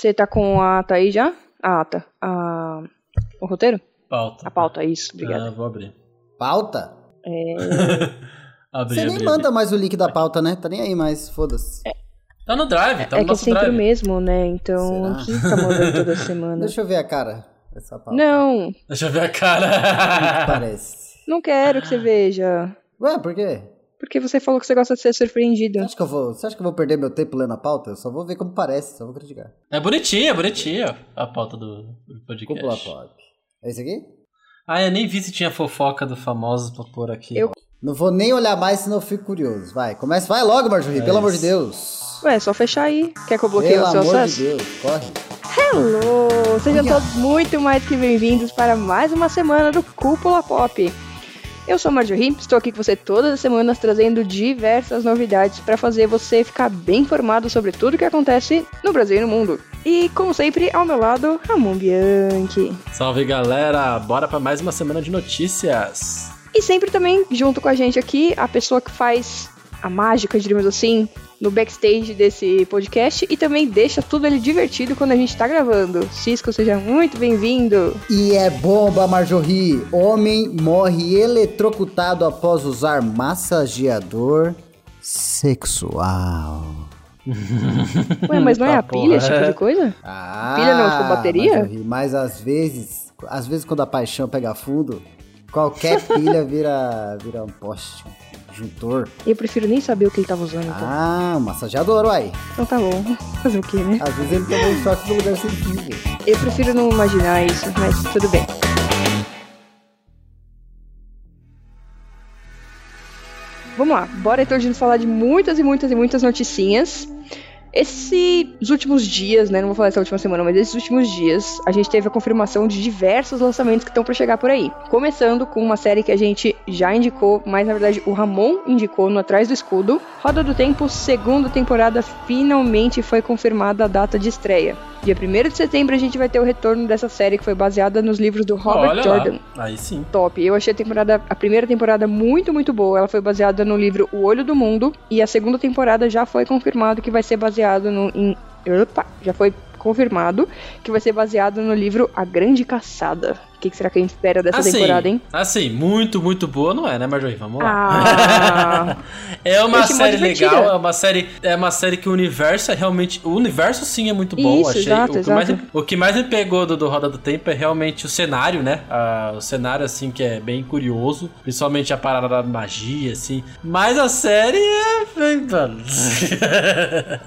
Você tá com a ata aí já? A ata. A... O roteiro? Pauta. A pauta, isso, obrigada. Ah, vou abrir. Pauta? É... abri, Você nem abri, manda abri. mais o link da pauta, né? Tá nem aí mais, foda-se. Tá no drive, tá é no que é nosso sempre drive. o mesmo, né? Então, Será? precisa ficar mandando toda semana. Deixa eu ver a cara dessa pauta. Não, Deixa eu ver a Que cara. parece. não quero que você veja. Ué, por quê? Porque você falou que você gosta de ser surpreendido. Você acha, que eu vou, você acha que eu vou perder meu tempo lendo a pauta? Eu só vou ver como parece, só vou criticar. é bonitinha, é bonitinha a pauta do, do podcast. Cúpula Pop. É esse aqui? Ah, eu nem vi se tinha fofoca do famoso pra pôr aqui. Eu- Não vou nem olhar mais, senão eu fico curioso. Vai, começa. Vai logo, Marjorie, É pelo amor de isso. Deus. Ué, é só fechar aí. Quer que eu bloqueie Pelo o seu amor acesso? de Deus, corre. Hello! Sejam Olha. todos muito mais que bem-vindos para mais uma semana do Cúpula Pop. Eu sou Marjorie, estou aqui com você todas as semanas trazendo diversas novidades para fazer você ficar bem informado sobre tudo que acontece no Brasil e no mundo. E, como sempre, ao meu lado, Ramon Bianchi. Salve galera, bora pra mais uma semana de notícias. E sempre também, junto com a gente aqui, a pessoa que faz a mágica, diríamos assim, no backstage desse podcast e também deixa tudo ele divertido quando a gente tá gravando. Cisco, seja muito bem-vindo. E é bomba, Marjorie. Homem morre eletrocutado após usar massageador sexual. Ué, mas não é Tá, a pilha, esse tipo de coisa? Ah, Pilha não, tipo bateria? Marjorie, mas às vezes, às vezes quando a paixão pega fundo, qualquer pilha vira, vira um poste, um juntor. Eu prefiro nem saber o que ele tava usando, então. Ah, massageador, uai. Então tá bom. Fazer o quê, né? Às vezes ele tomou um choque no lugar sensível. Eu prefiro não imaginar isso, mas tudo bem. Vamos lá, bora então a gente falar de muitas e muitas e muitas noticinhas. Esses últimos dias, né? Não vou falar essa última semana, mas esses últimos dias, a gente teve a confirmação de diversos lançamentos que estão pra chegar por aí. Começando com uma série que a gente já indicou, mas na verdade o Ramon indicou no Atrás do Escudo. Roda do Tempo, segunda temporada, finalmente foi confirmada a data de estreia. Dia 1 de setembro a gente vai ter o retorno dessa série que foi baseada nos livros do Robert Olha Jordan. lá. Aí sim. Top. Eu achei a temporada, a primeira temporada muito, muito boa. Ela foi baseada no livro O Olho do Mundo e a segunda temporada já foi confirmado que vai ser baseado no em, opa, já foi confirmado que vai ser baseado no livro A Grande Caçada. O que, que será que a gente espera dessa assim, temporada, hein? assim, muito, muito boa não é, né, Marjorie? Vamos lá. Ah, é uma série legal, é uma série, é uma série que o universo é realmente, o universo sim é muito bom, Isso, achei. exato, o, que exato. Mais, o que mais me pegou do, do Roda do Tempo é realmente o cenário, né? Ah, o cenário assim que é bem curioso, principalmente a parada da magia assim. Mas a série é,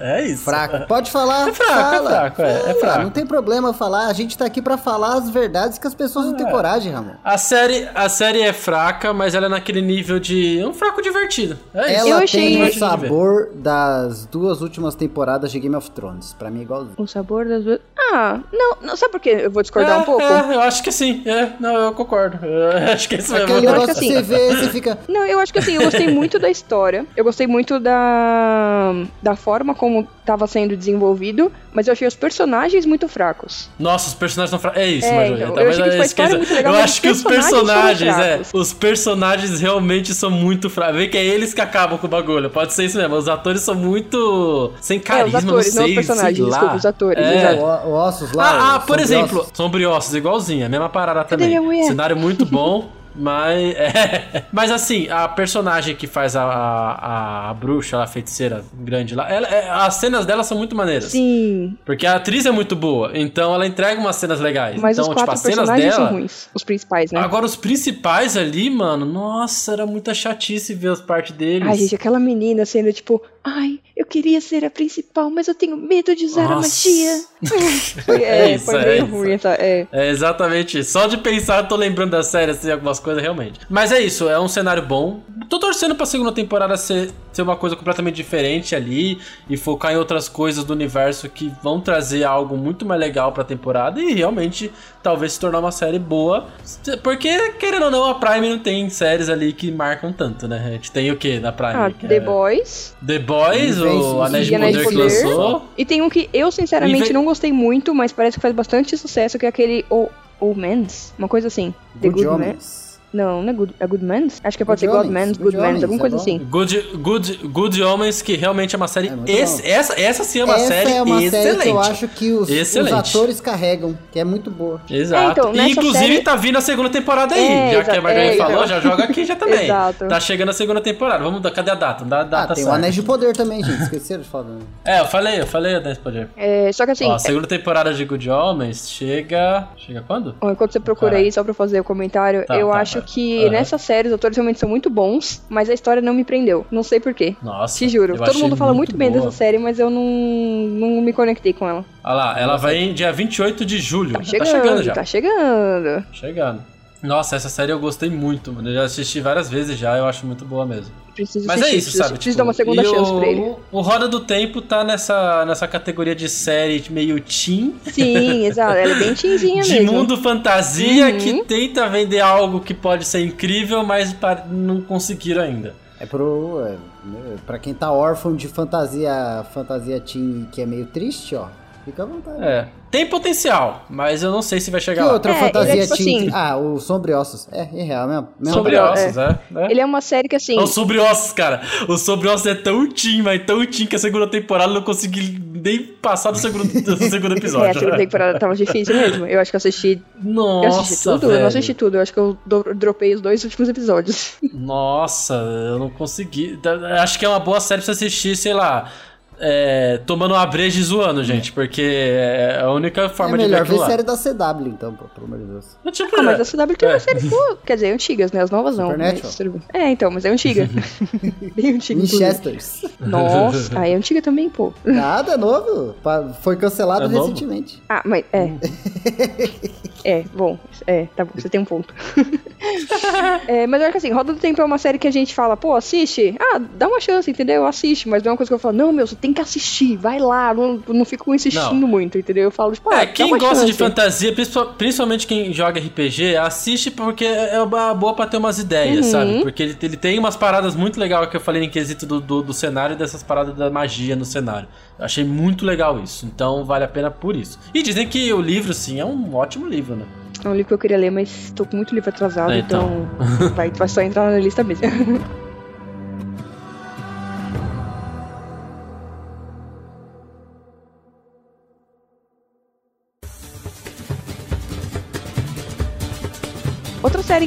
é isso. Fraco. Pode falar. É fraco, é fala, fraco, é, é fraco. Não tem problema falar. A gente tá aqui pra falar as verdades que as pessoas não têm coragem, Ramon. A série, a série é fraca, mas ela é naquele nível de um fraco divertido. É isso. Eu Ela achei- tem o sabor das duas últimas temporadas de Game of Thrones. Pra mim é igualzinho. o sabor das duas. Ah, não, não sabe por quê? Eu vou discordar é, um pouco. É, eu acho que sim. É, não, eu concordo. Eu acho que é isso mesmo. Aquele eu acho negócio que que você vê, você fica. Não, eu acho que assim, eu gostei muito da história. Eu gostei muito da, da forma como tava sendo desenvolvido, mas eu achei os personagens muito fracos. Nossa, os personagens são fracos. É isso, É, Marjorie. então, eu achei que foi história muito legal, Eu acho que os personagens é. Os personagens realmente são muito fracos. Vê que é eles que acabam com o bagulho. Pode ser isso mesmo. Os atores são muito. sem carisma, é, os atores, não não sei. os personagens, sei lá. desculpa, os atores, É. O, ossos lá. Ah, ah, por exemplo, sombriossos. sombriossos, igualzinho, a mesma parada também. Cenário muito bom, mas. é. Mas assim, a personagem que faz a, a, a bruxa, a feiticeira grande lá, ela, é- as cenas dela são muito maneiras. Sim, Porque a atriz é muito boa, então ela entrega umas cenas legais. mas então, os tipo, as cenas dela. são ruins. Os principais, né? Agora, os principais ali, mano, nossa, era muita chatice ver as partes deles. Ai, gente, aquela menina sendo tipo, ai, eu queria ser a principal, mas eu tenho medo de usar a Nossa. magia. foi, é, É isso, foi é meio isso. ruim essa. É. É exatamente isso. Só de pensar, eu tô lembrando da série, assim, algumas coisas realmente. Mas é isso, é um cenário bom. Tô torcendo pra segunda temporada ser, ser uma coisa completamente diferente ali e focar em outras coisas do universo que vão trazer algo muito mais legal pra temporada e realmente talvez se tornar uma série boa. Porque, querendo ou não, a Prime não tem séries ali que marcam tanto, né? A gente tem o que na Prime? Ah, The é Boys The Boys, o Anéis de Poder que lançou. E tem um que eu, sinceramente, Inve- não gostei muito, mas parece que faz bastante sucesso, que é aquele O Omens, uma coisa assim. The Good Good Man. Omens. Não, não é Good, é good Mans? Acho que pode ser Good Mans, Good Mans, Homens, alguma é coisa bom. assim. Good, good, good Homens, que realmente é uma série. É esse- essa, essa sim é uma Essa série é uma excelente. série que eu acho que os, os atores carregam, que é muito boa. Exato. É, então, e inclusive série- tá vindo a segunda temporada aí. É, já que a Margarida é, falou, então. já joga aqui já também. Exato. Tá chegando a segunda temporada. Vamos dar, cadê a data? Dá a Ah, data tem o certa. Anéis de Poder também, gente. Esqueceram de falar. É, eu falei, eu falei Anéis de Poder. É, só que assim, Ó, a segunda temporada de Good Homens chega. Chega quando? Enquanto você procura aí, só pra fazer o comentário, Tá, eu tá, acho tá. Que Aham. nessa série os atores realmente são muito bons, mas a história não me prendeu. Não sei porquê. Nossa. Te juro. Todo mundo fala muito, bem boa. dessa série, mas eu não, não me conectei com ela. Olha lá, ela vai em dia 28 de julho. Tá chegando, tá chegando já. tá chegando. Chegando. Nossa, essa série eu gostei muito, mano. Eu já assisti várias vezes já, eu acho muito boa mesmo. Preciso Mas é assistir, isso, preciso, sabe? Preciso tipo, dar uma segunda chance o, pra ele. O Roda do Tempo tá nessa, nessa categoria de série meio teen, Sim, exato. Ela é bem tinzinha de mesmo. mundo fantasia, Uhum. que tenta vender algo que pode ser incrível, mas não conseguiram ainda. É pro. É, pra quem tá órfão de fantasia, fantasia teen que é meio triste, ó. Fica à vontade. É. Tem potencial, mas eu não sei se vai Que chegar lá. outra É, é fantasia tipo teen? assim- Ah, o Sombriossos. É, em real, mesmo. mesmo Sobre Sobre- ossos, é. é. Ele é uma série que assim. É o Sobre Ossos, cara. O Sobre Ossos é tão teen, mas tão teen que a segunda temporada eu não consegui nem passar do segundo, do segundo É, a episódio. segunda temporada tava difícil mesmo. Eu acho que eu assisti. Nossa, eu assisti tudo? velho. Eu não assisti tudo. Eu acho que eu dropei os dois últimos episódios. Nossa, eu não consegui. Acho que é uma boa série pra você assistir, sei lá. É, tomando uma breja e zoando, gente, porque é a única É forma de ver melhor aquilo ver lá. série da CW, então, pô, pelo amor de Deus. É tipo, Ah, mas a CW tem É. uma série boa. Quer dizer, antigas, né? As novas não. Supernatural. mas tudo bem. É, então, mas é antiga. Bem antiga. inclusive. Winchesters. Nossa, aí é antiga também, pô. Nada, é novo. Pa- Foi cancelado É novo? recentemente. Ah, mas é. é, bom. É, tá bom, você tem um ponto. é, mas eu acho que assim, Roda do Tempo é uma série que a gente fala, pô, assiste. Ah, dá uma chance, entendeu? Assiste. Mas não é uma coisa que eu falo, não, meu, você tem que assistir, vai lá. Não, não fico insistindo Não. muito, entendeu? Eu falo, tipo, ah, É, quem gosta de chance. fantasia, principal- principalmente quem joga RPG, assiste porque é uma boa pra ter umas ideias, Uhum. sabe? Porque ele, ele tem umas paradas muito legais que eu falei em quesito do, do, do cenário e dessas paradas da magia no cenário. Eu achei muito legal isso, então vale a pena por isso. E dizem que o livro, sim, é um ótimo livro, né? É um livro que eu queria ler, mas tô com muito livro atrasado, É, então, então. vai, vai só entrar na lista mesmo.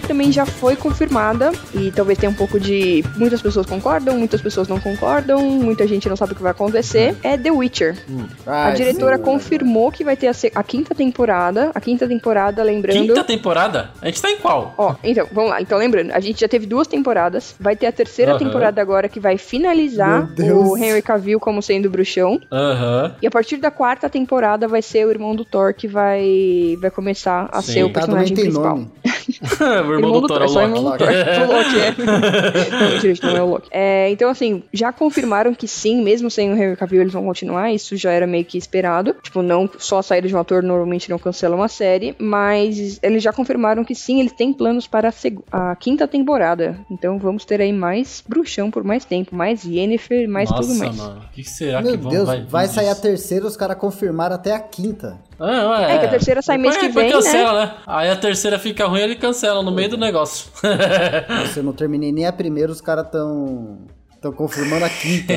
também já foi confirmada, e talvez tenha um pouco de. Muitas pessoas concordam, muitas pessoas não concordam, muita gente não sabe o que vai acontecer, é The Witcher. Ah, a diretora sim. confirmou que vai ter a, a quinta temporada. A quinta temporada, lembrando. Quinta temporada? A gente tá em qual? Ó, então, vamos lá. Então, lembrando, a gente já teve duas temporadas. Vai ter a terceira temporada agora que vai finalizar o Henry Cavill como sendo bruxão. Aham. E a partir da quarta temporada vai ser o irmão do Thor que vai, vai começar a Sim. ser o Tá, personagem principal. nome. o irmão do Thor, é o Loki. irmão do Thor. o Loki, é. não, gente, não é o Loki. É, então, assim, já confirmaram que sim, mesmo sem o Henry Cavill, eles vão continuar. Isso já era meio que esperado. Tipo, não só a saída de um ator normalmente não cancela uma série, mas eles já confirmaram que sim, eles têm planos para a, a quinta temporada. Então vamos ter aí mais bruxão por mais tempo, mais Yennefer, mais Nossa, tudo mais. mano. O que, que será Meu que vão, Deus, vai, vai, sair a terceira, os caras confirmaram até a quinta. Ah, ué, É, que a terceira sai mês que vem, cancela, né? Aí a terceira fica ruim, ele cancela no meio do negócio. Se eu não terminei nem a primeira, os caras tão. Estão confirmando a quinta.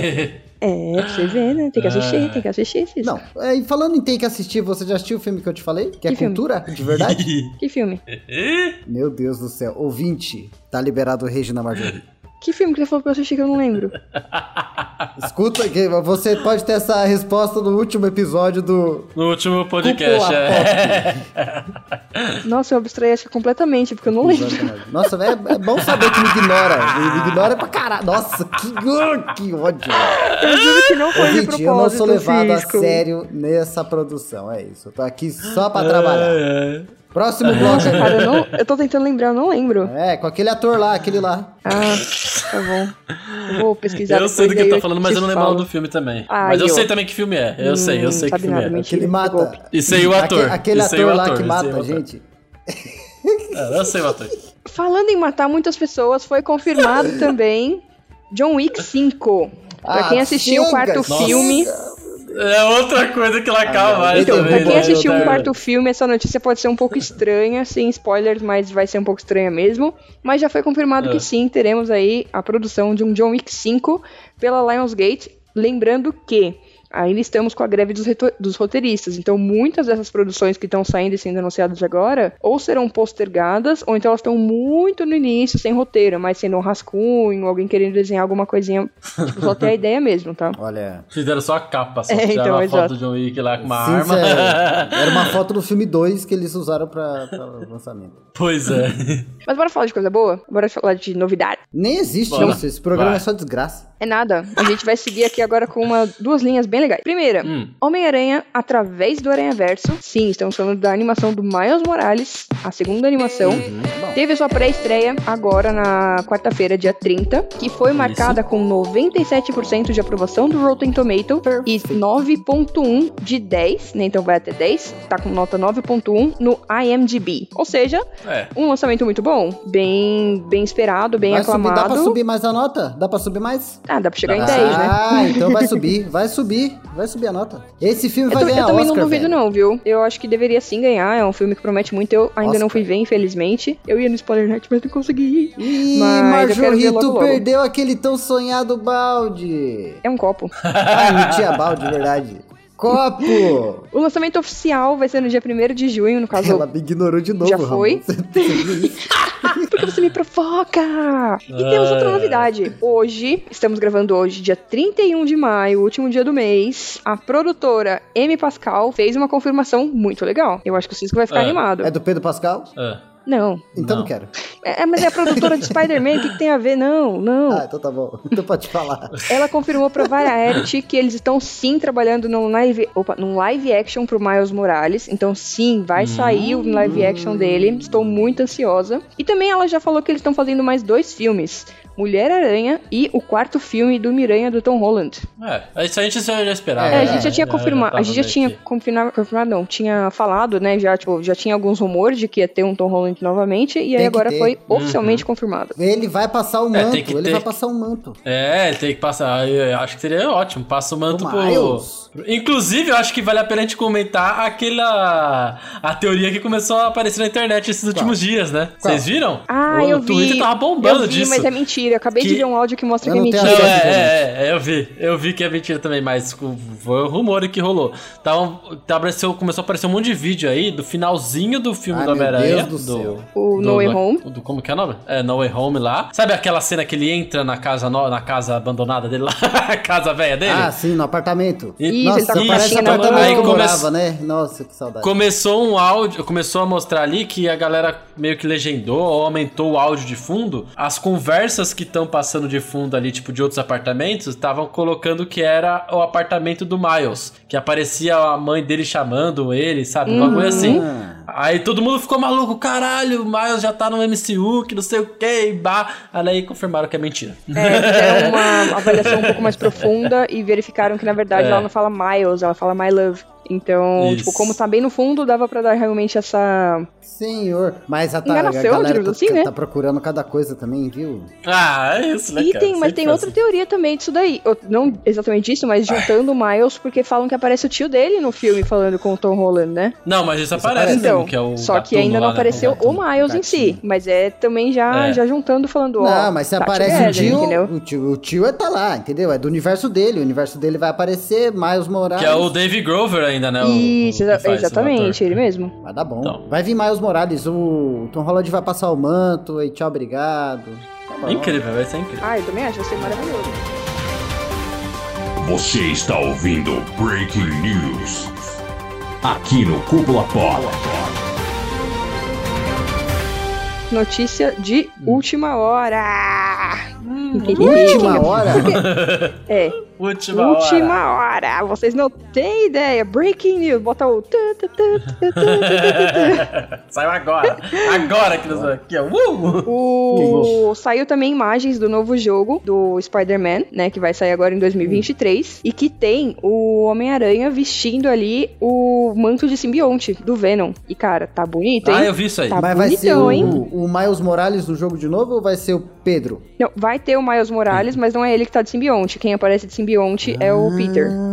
É, pra você ver, né? Tem que assistir, É. tem que assistir. Cis. Não, é, e falando em tem que assistir, você já assistiu o filme que eu te falei? Que é Que filme? cultura, de verdade? Que filme? Meu Deus do céu. Ouvinte, tá liberado o Regina Marjorie. Que filme que você falou pra eu assistir que eu não lembro? Escuta, você pode ter essa resposta no último episódio do. No último podcast, é. Nossa, eu abstraí acho que completamente, porque eu não lembro. Nossa, velho, é bom saber que me ignora. Me ignora pra caralho. Nossa, que, uh, que ódio. Eu juro que não foi de Gente, eu não sou levado Cisco. a sério nessa produção. É isso. Eu tô aqui só pra trabalhar. É, é. Próximo bloco. Nossa, cara, eu, não, eu tô tentando lembrar, eu não lembro. É, com aquele ator lá, aquele lá. Ah, tá bom. Eu Vou pesquisar Eu sei do que ele aí tá falando, mas eu não lembro do filme também. Ah, mas eu eu. sei também que filme é. Eu sei, eu Hum, sei que filme nada, é. mentira. Que ele mata. E sei o ator. Aque- Aquele ator o lá ator, que mata a ator. gente. É, eu sei o ator. Falando em matar muitas pessoas, foi confirmado também John Wick 5. Pra Ah, quem assistiu o quarto chega. filme, É outra coisa que ela acaba não. mais Então, também, pra quem né, assistiu o Otário? quarto filme, essa notícia pode ser um pouco estranha, sem spoilers, mas vai ser um pouco estranha mesmo. Mas já foi confirmado É. que sim, teremos aí a produção de um John Wick 5 pela Lionsgate. Lembrando que ainda estamos com a greve dos, dos roteiristas, então muitas dessas produções que estão saindo e sendo anunciadas agora, ou serão postergadas, ou então elas estão muito no início, sem roteiro, mas sendo um rascunho, alguém querendo desenhar alguma coisinha, tipo, só ter a ideia mesmo, tá? Olha. Fizeram só a capa, só É, então, a foto exato. do John Wick lá com uma Sim, arma. é- era uma foto do filme 2 que eles usaram pra, pra lançamento. pois é. Mas bora falar de coisa boa? Bora falar de novidade? Nem existe Bora. isso. Esse programa Vai. é só desgraça. É nada. A gente vai seguir aqui agora com uma, duas linhas bem legais. Primeira, Hum. Homem-Aranha através do Aranha-Verso. Sim, estamos falando da animação do Miles Morales, a segunda animação. Uhum. Bom, Teve sua pré-estreia agora na quarta-feira, dia 30, que foi marcada com 97% de aprovação do Rotten Tomato e 9.1 de 10, né? Então vai até 10, tá com nota 9.1 no IMDb. Ou seja, É. um lançamento muito bom, bem bem esperado, bem vai subir, aclamado. dá pra subir mais a nota? Dá pra subir mais? Ah, dá pra chegar em Ah, 10, né? Ah, então vai subir, vai subir, vai subir a nota. Esse filme Eu, vai tô- eu ganhar também Oscar, não duvido, velho. não, viu? Eu acho que deveria sim ganhar. É um filme que promete muito. Eu ainda não Oscar. fui ver, infelizmente. Eu ia no Spoiler Net, mas não consegui ir. Ih, Mas eu Marjorito logo. perdeu aquele tão sonhado balde. É um copo. Ah, não tinha balde, de verdade. Copo! O lançamento oficial vai ser no dia 1 de junho, no caso. Ela me ignorou de novo, Já foi? Isso? Porque você me provoca! E temos outra Ah. novidade. Hoje, estamos gravando hoje, dia 31 de maio, último dia do mês. A produtora M. Pascal fez uma confirmação muito legal. Eu acho que o Cisco vai ficar Ah. animado. É do Pedro Pascal? É. Não. Então não, Não. quero. É, mas é a produtora de Spider-Man, o que, que tem a ver? Não, não. Ah, então tá bom. Então pode falar. Ela confirmou pra Variety que eles estão sim trabalhando num live, opa, num live action pro Miles Morales. Então sim, vai sair o live action dele. Estou muito ansiosa. E também ela já falou que eles estão fazendo mais dois filmes. Mulher-Aranha e o quarto filme do Miranha do Tom Holland. É, isso a gente já esperava. É, a né? gente já tinha confirmado, a gente já tinha confirmado, confirmado não, tinha falado, né, já, tipo, já tinha alguns rumores de que ia ter um Tom Holland novamente, e aí agora ter. foi oficialmente confirmado. Ele vai passar o É, manto. tem que ele ter. vai passar o manto. É, ele tem que passar. Eu acho que seria ótimo. Passa o manto O pro. Miles. Inclusive, eu acho que vale a pena a gente comentar aquela. A teoria que começou a aparecer na internet esses últimos dias, né? Qual? Vocês viram? Ah, o eu vi. Twitter tava bombando eu vi, disso. mas é mentira. Eu acabei de Que- ver um áudio que mostra Eu que é não Não, mentira. acesso. é, é, é, eu vi. Eu vi que é mentira também, mas foi o rumor que rolou. Tava, tá, apareceu, começou a aparecer um monte de vídeo aí do finalzinho do filme Ai, do meu Homem-Aranha. Deus do céu. O No Way Home. do- como que é o nome? É, No Way Home lá. Sabe aquela cena que ele entra na casa, no- na casa abandonada dele lá? a casa velha dele? Ah, sim, no apartamento. E- Isso, Nossa, ele tá parece apartamento Aí que eu come- morava, né? Nossa, que saudade. Começou um áudio, começou a mostrar ali que a galera meio que legendou ou aumentou o áudio de fundo. As conversas que estão passando de fundo ali, tipo de outros apartamentos, estavam colocando que era o apartamento do Miles. Que aparecia a mãe dele chamando ele, sabe? Uma coisa assim. Ah. Aí todo mundo ficou maluco, caralho, o Miles já tá no MCU, que não sei o que, e bah. Aí confirmaram que é mentira. É, fizeram uma avaliação um pouco mais profunda e verificaram que, na verdade, É. ela não fala Miles, ela fala My Love. Então, Isso. tipo, como tá bem no fundo, dava pra dar realmente essa. Senhor. Mas a, tá, a galera tá, assim, né? tá procurando cada coisa também, viu? Ah, é isso, né, E cara? tem, mas Sempre tem outra assim. teoria também disso daí. Ou- Não exatamente isso, mas juntando o Miles, porque falam que aparece o tio dele no filme falando com o Tom Holland, né? Não, mas isso aparece Então, mesmo, que é o só que ainda não lá, né? apareceu o gatuno, Miles em si. Mas é também já, É. já juntando, falando, ó. Não, mas se tá aparece o tio, entendeu? o tio, o tio é tá lá, entendeu? É do universo dele. O universo dele vai aparecer, Miles Morales. Que é o Dave Grover ainda, né? o- Isso, o exa- o exatamente, ele mesmo. Vai dar bom. Então. Vai vir Miles Morales. O Tom Holland vai passar o manto. E tchau, obrigado. Tá bom. Incrível, vai ser incrível. Ah, eu também acho, vai ser maravilhoso. Você está ouvindo Breaking News. Aqui no Cúpula Pop. Notícia de Hum. última hora. Última hora? É, Última, última hora. hora. Vocês não têm ideia. Breaking news. Bota o. Saiu agora. Agora que nós aqui, ó. Uh! O... Saiu também imagens do novo jogo do Spider-Man, né? Que vai sair agora em 2023. E que tem o Homem-Aranha vestindo ali o manto de simbionte do Venom. E, cara, tá bonito, hein? Ah, eu vi isso aí. Tá Mas vai ser bonitão, o, hein? o Miles Morales no jogo de novo ou vai ser o Pedro? Não, vai ter o Miles Morales, mas não é ele que tá de simbionte. Quem aparece de simbionte é o Peter. Ah,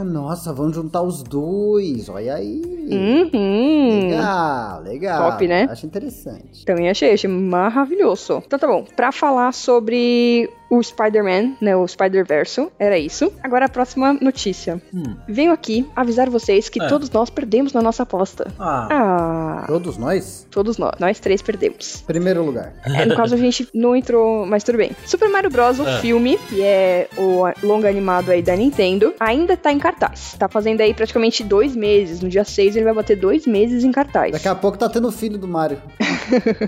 Ah, nossa, vamos juntar os dois. Olha aí. Uhum. Legal, legal. Top, né? Acho interessante. Também achei, achei maravilhoso. Então tá bom, pra falar sobre o Spider-Man, né, o Spider-Verso, era isso. Agora a próxima notícia. Hum. Venho aqui avisar vocês que É. todos nós perdemos na nossa aposta. Ah. Ah, Todos nós? todos nós, nós três perdemos. Primeiro lugar. É, no caso a gente não entrou, mas tudo bem. Super Mario Bros, o É. filme, que é o longa animado aí da Nintendo, ainda tá em cartaz. Tá fazendo aí praticamente dois meses. No dia 6 ele vai bater dois meses em cartaz. Daqui a pouco tá tendo o filho do Mario.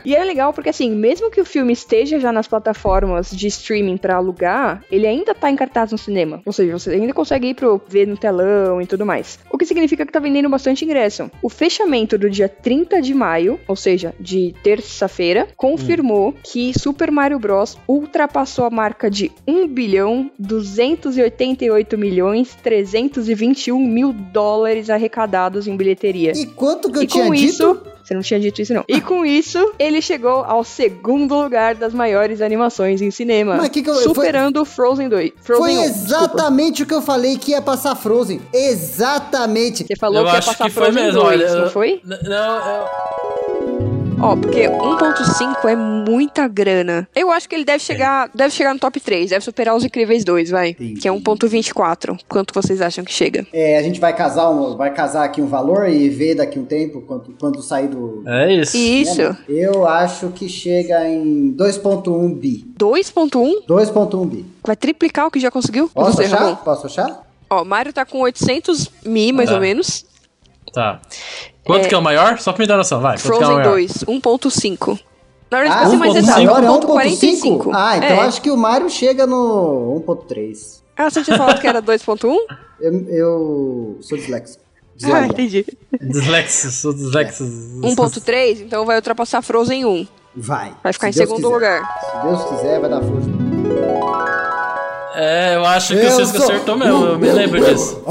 E é legal porque, assim, mesmo que o filme esteja já nas plataformas de streaming pra alugar, ele ainda tá em cartaz no cinema. Ou seja, você ainda consegue ir pro ver no telão e tudo mais. O que significa que tá vendendo bastante ingresso. O fechamento do dia 30 de maio, ou seja, de terça-feira, confirmou que Super Mario Bros. ultrapassou a marca de 1 bilhão 288 milhões 321 mil dólares arrecadados em bilheteria. E quanto que eu E tinha com dito? isso, você não tinha dito isso não. E com isso, ele chegou ao segundo lugar das maiores animações em cinema, Mas que que eu- superando Frozen 2. Frozen Foi 1, desculpa. exatamente o que eu falei que ia passar Frozen. Exatamente. Você falou eu que ia acho passar que foi Frozen mesmo, 2, olha. não foi? Não, eu... Ó, porque 1.5 é muita grana. Eu acho que ele deve chegar, deve chegar no top 3, deve superar os Incríveis 2, vai. Entendi. Que é 1.24. Quanto vocês acham que chega? É, a gente vai casar, um, vai casar aqui um valor e ver daqui um tempo, quando, quando sair do. É isso. Isso. Eu acho que chega em 2.1 bi. 2.1 2.1 bi. vai triplicar o que já conseguiu? Posso achar? Posso achar? Ó, Mario tá com 800 mil, mais Tá. ou menos. Tá. Quanto É. que é o maior? Só pra me dar noção, vai. É Frozen maior? 2, 1.5. Na verdade, Ah, pra ser mais 1.5? exato, maior é 1.45. 1.5? Ah, então é. acho que o Mario chega no 1.3. Ah, você tinha falado que era 2.1? Eu, eu sou disléxico. ah, entendi. Dislexo, sou dislexo. 1.3, então vai ultrapassar Frozen 1. Vai. Vai ficar Se em Deus segundo quiser. lugar. Se Deus quiser, vai dar Frozen. É, eu acho que Eu o Cisco sou- acertou mesmo, eu me lembro disso.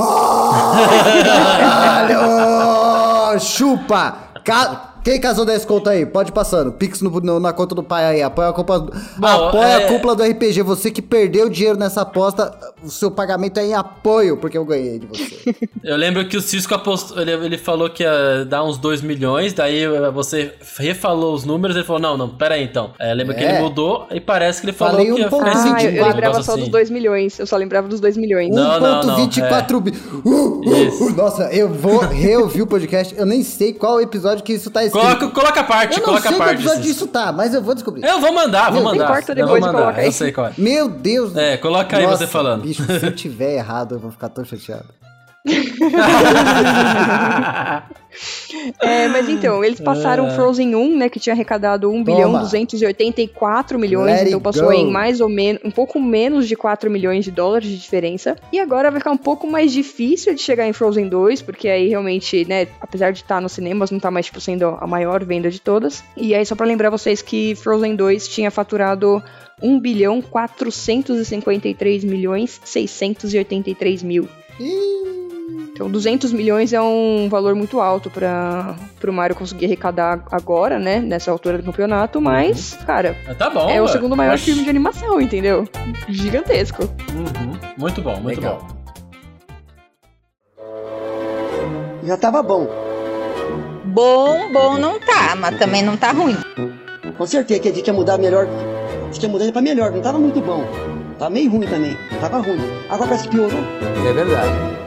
Caralho! Chupa! Ca- Quem casou 10 conto aí? Pode ir passando. Pix no- no- na conta do pai aí. Apoia a culpa, apoia é- a cúpula do RPG. Você que perdeu dinheiro nessa aposta, o seu pagamento é em apoio, porque eu ganhei de você. Eu lembro que o Cisco apostou, ele, ele falou que ia dar uns 2 milhões, daí você refalou os números, ele falou, não, não, pera aí então. É, lembra que É. ele mudou e parece que ele falou Falei que ia um pouco ficar Ah, eu, eu um lembrava só assim. dos 2 milhões. Eu só lembrava dos 2 milhões. Não, não, não, 1.24 bi. Uh, uh, uh. Nossa, eu vou reouvir o podcast. Eu nem sei qual episódio que isso tá escrito. Coloca, coloca a parte, eu não coloca sei a parte. episódio Cisco. disso tá, mas eu vou descobrir. Eu vou mandar, vou Não mandar. importa, Eu depois vou coloca mandar, aí. eu sei qual é. Meu Deus. É, coloca aí Nossa, você falando. Bicho, se eu tiver errado, eu vou ficar tão chateado. É, mas então, eles passaram É. Frozen 1, né, que tinha arrecadado 1 Toma. bilhão 284 milhões, Let então passou em mais ou menos, um pouco menos de 4 milhões de dólares de diferença. E agora vai ficar um pouco mais difícil de chegar em Frozen 2, porque aí realmente, né, apesar de estar nos cinemas, não tá mais tipo sendo a maior venda de todas. E aí só pra lembrar vocês que Frozen 2 tinha faturado 1 bilhão 453 milhões 683 mil. Então, 200 milhões é um valor muito alto para o Mario conseguir arrecadar agora, né? Nessa altura do campeonato, mas, cara, Mas Tá bom. é o segundo maior Oxi. filme de animação, entendeu? Gigantesco. Uhum. Muito bom, muito Legal. bom. Já tava bom. Bom, bom não tá, mas também não tá ruim. Com certeza que a gente ia mudar melhor. A gente ia mudar pra melhor. Não tava muito bom. Tava meio ruim também. Tava ruim. Agora parece que piorou. É verdade.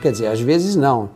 Quer dizer, às vezes não.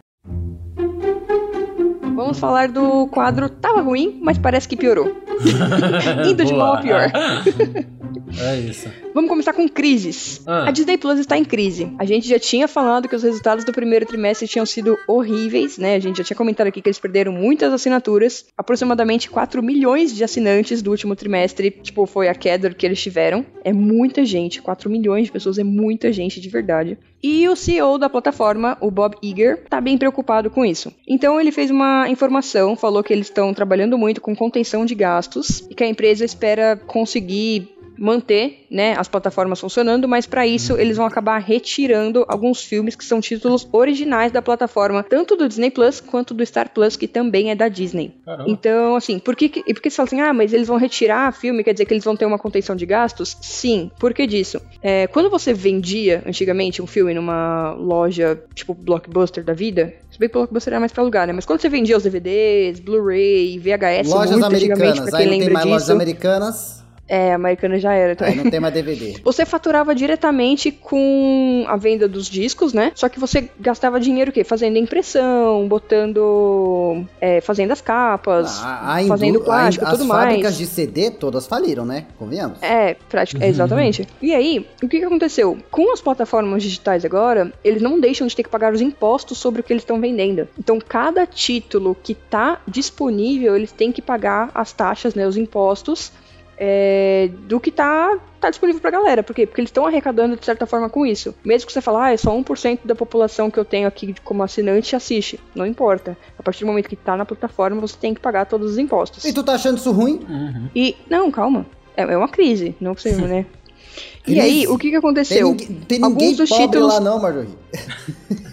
Vamos falar do quadro Tava ruim, mas parece que piorou. Indo de Boa. mal a pior. É isso. Vamos começar com crises. Ah. A Disney Plus está em crise. A gente já tinha falado que os resultados do primeiro trimestre tinham sido horríveis, né? A gente já tinha comentado aqui que eles perderam muitas assinaturas. Aproximadamente 4 milhões de assinantes do último trimestre, tipo, foi a queda que eles tiveram. É muita gente. 4 milhões de pessoas é muita gente de verdade. E o CEO da plataforma, o Bob Iger, tá bem preocupado com isso. Então ele fez uma informação, falou que eles estão trabalhando muito com contenção de gastos e que a empresa espera conseguir manter, né, as plataformas funcionando, mas para isso eles vão acabar retirando alguns filmes que são títulos originais da plataforma, tanto do Disney Plus quanto do Star Plus, que também é da Disney. Caramba. Então, assim, por que, e por que você fala assim, ah, mas eles vão retirar filme, quer dizer que eles vão ter uma contenção de gastos? Sim, por que disso? É, quando você vendia, antigamente, um filme numa loja, tipo, Blockbuster da vida, se bem que Blockbuster era mais pra alugar, né? Mas quando você vendia os DVDs, Blu-ray, VHS, Lojas muito antigamente, americanas. pra Aí quem não tem mais lojas disso, americanas, é, americana já era. aí também. não tem mais DVD. Você faturava diretamente com a venda dos discos, né? Só que você gastava dinheiro o quê? Fazendo impressão, botando. é, fazendo as capas, A- a fazendo indú- plástico, a- tudo as mais. fábricas de CD todas faliram, né? Convenhamos? É, prática, é, exatamente. E aí, o que, que aconteceu? Com as plataformas digitais agora, eles não deixam de ter que pagar os impostos sobre o que eles estão vendendo. Então, cada título que tá disponível, eles têm que pagar as taxas, né, os impostos é, do que tá, tá disponível pra galera. Por quê? Porque eles estão arrecadando de certa forma com isso. Mesmo que você fale, ah, é só 1% da população que eu tenho aqui como assinante assiste. Não importa. A partir do momento que tá na plataforma, você tem que pagar todos os impostos. E tu tá achando isso ruim? E, não, calma. É, é uma crise, não possível, né? E Crise? aí, o que que Tem, aconteceu? ninguém- tem ninguém Alguns dos pobre títulos- lá não, Marjorie.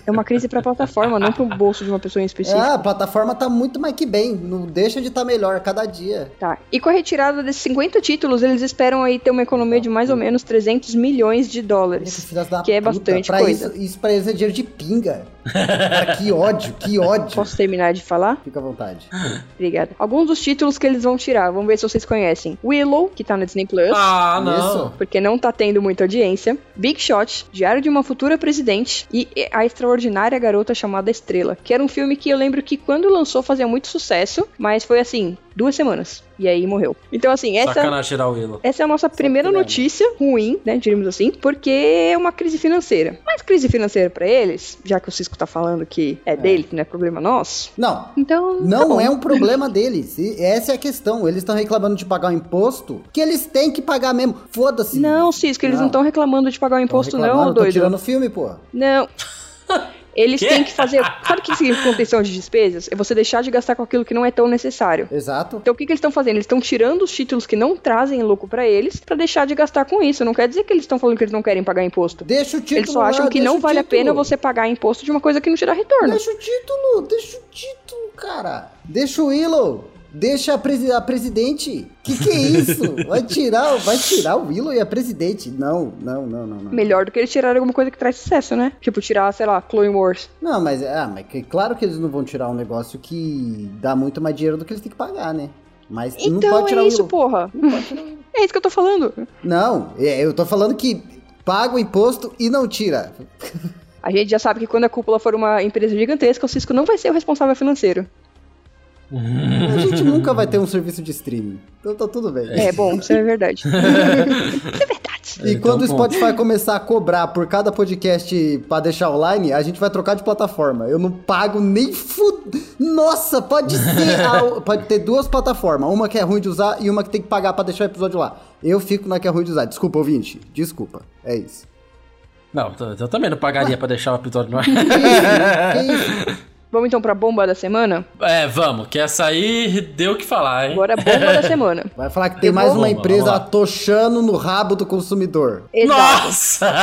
É uma crise pra plataforma, não pro bolso de uma pessoa em específico. Ah, a plataforma tá muito mais que bem. Não deixa de estar melhor a cada dia. Tá. E com a retirada desses 50 títulos, eles esperam aí ter uma economia de mais ou menos 300 milhões de dólares. Que é puta, bastante pra coisa. Isso, isso pra eles é dinheiro de pinga. Cara, que ódio, que ódio. Posso terminar de falar? Fica à vontade. Obrigada. Alguns dos títulos que eles vão tirar, vamos ver se vocês conhecem. Willow, que tá na Disney Plus. Ah, não. Isso. Porque não tá tendo muita audiência. Big Shot, Diário de uma Futura Presidente e A Extraordinária Garota Chamada Estrela, que era um filme que eu lembro que quando lançou fazia muito sucesso, mas foi assim, duas semanas. E aí morreu. Então, assim, essa. Sacanagem tirar o. Essa é a nossa primeira notícia ruim, né, diríamos assim, porque é uma crise financeira. Mas crise financeira pra eles, já que o Cisco tá falando que é, dele, que não é problema nosso, Não, então tá não bom. é um problema deles. E essa é a questão. Eles estão reclamando de pagar o imposto que eles têm que pagar mesmo. Foda-se. Não, Cisco, eles não estão reclamando de pagar o imposto não, doido. tirando filme, pô. Não. Eles Quê? têm que fazer. Sabe o que significa contenção de despesas? É você deixar de gastar com aquilo que não é tão necessário. Exato. Então o que, que eles estão fazendo? Eles estão tirando os títulos que não trazem lucro pra eles pra deixar de gastar com isso. Não quer dizer que eles estão falando que eles não querem pagar imposto. Deixa o título Eles só acham lá, que não vale a pena você pagar imposto de uma coisa que não te dá retorno. Deixa o título, deixa o título, cara. Deixa o Willow. Deixa a, presi a presidente. Que que é isso? Vai tirar, vai tirar o Willow e a presidente. Não, não, não, não, não. Melhor do que eles tirarem alguma coisa que traz sucesso, né? Tipo, tirar, sei lá, Clone Wars. Não, mas, ah, mas que- claro que eles não vão tirar um negócio que dá muito mais dinheiro do que eles têm que pagar, né? Mas não Então pode tirar é o isso, Willow. porra. É isso que eu tô falando. Não, é, eu tô falando que paga o imposto e não tira. A gente já sabe que quando a cúpula for uma empresa gigantesca, o Cisco não vai ser o responsável financeiro. A gente nunca vai ter um serviço de streaming. Então tá tudo bem. É, bom, isso é verdade. isso é verdade. E Então, quando o bom. Spotify começar a cobrar por cada podcast pra deixar online, a gente vai trocar de plataforma. Eu não pago nem fu... Nossa, pode ser. a- Pode ter duas plataformas. Uma que é ruim de usar e uma que tem que pagar pra deixar o episódio lá. Eu fico na que é ruim de usar. Desculpa, ouvinte. Desculpa. É isso. Não, eu também não pagaria pra deixar o episódio no ar. Que isso? Que isso? Vamos então pra bomba da semana? É, vamos, que essa aí deu o que falar, hein? Agora a bomba da semana. Vai falar que tem Eu mais vou- uma empresa atochando no rabo do consumidor. Exato. Nossa!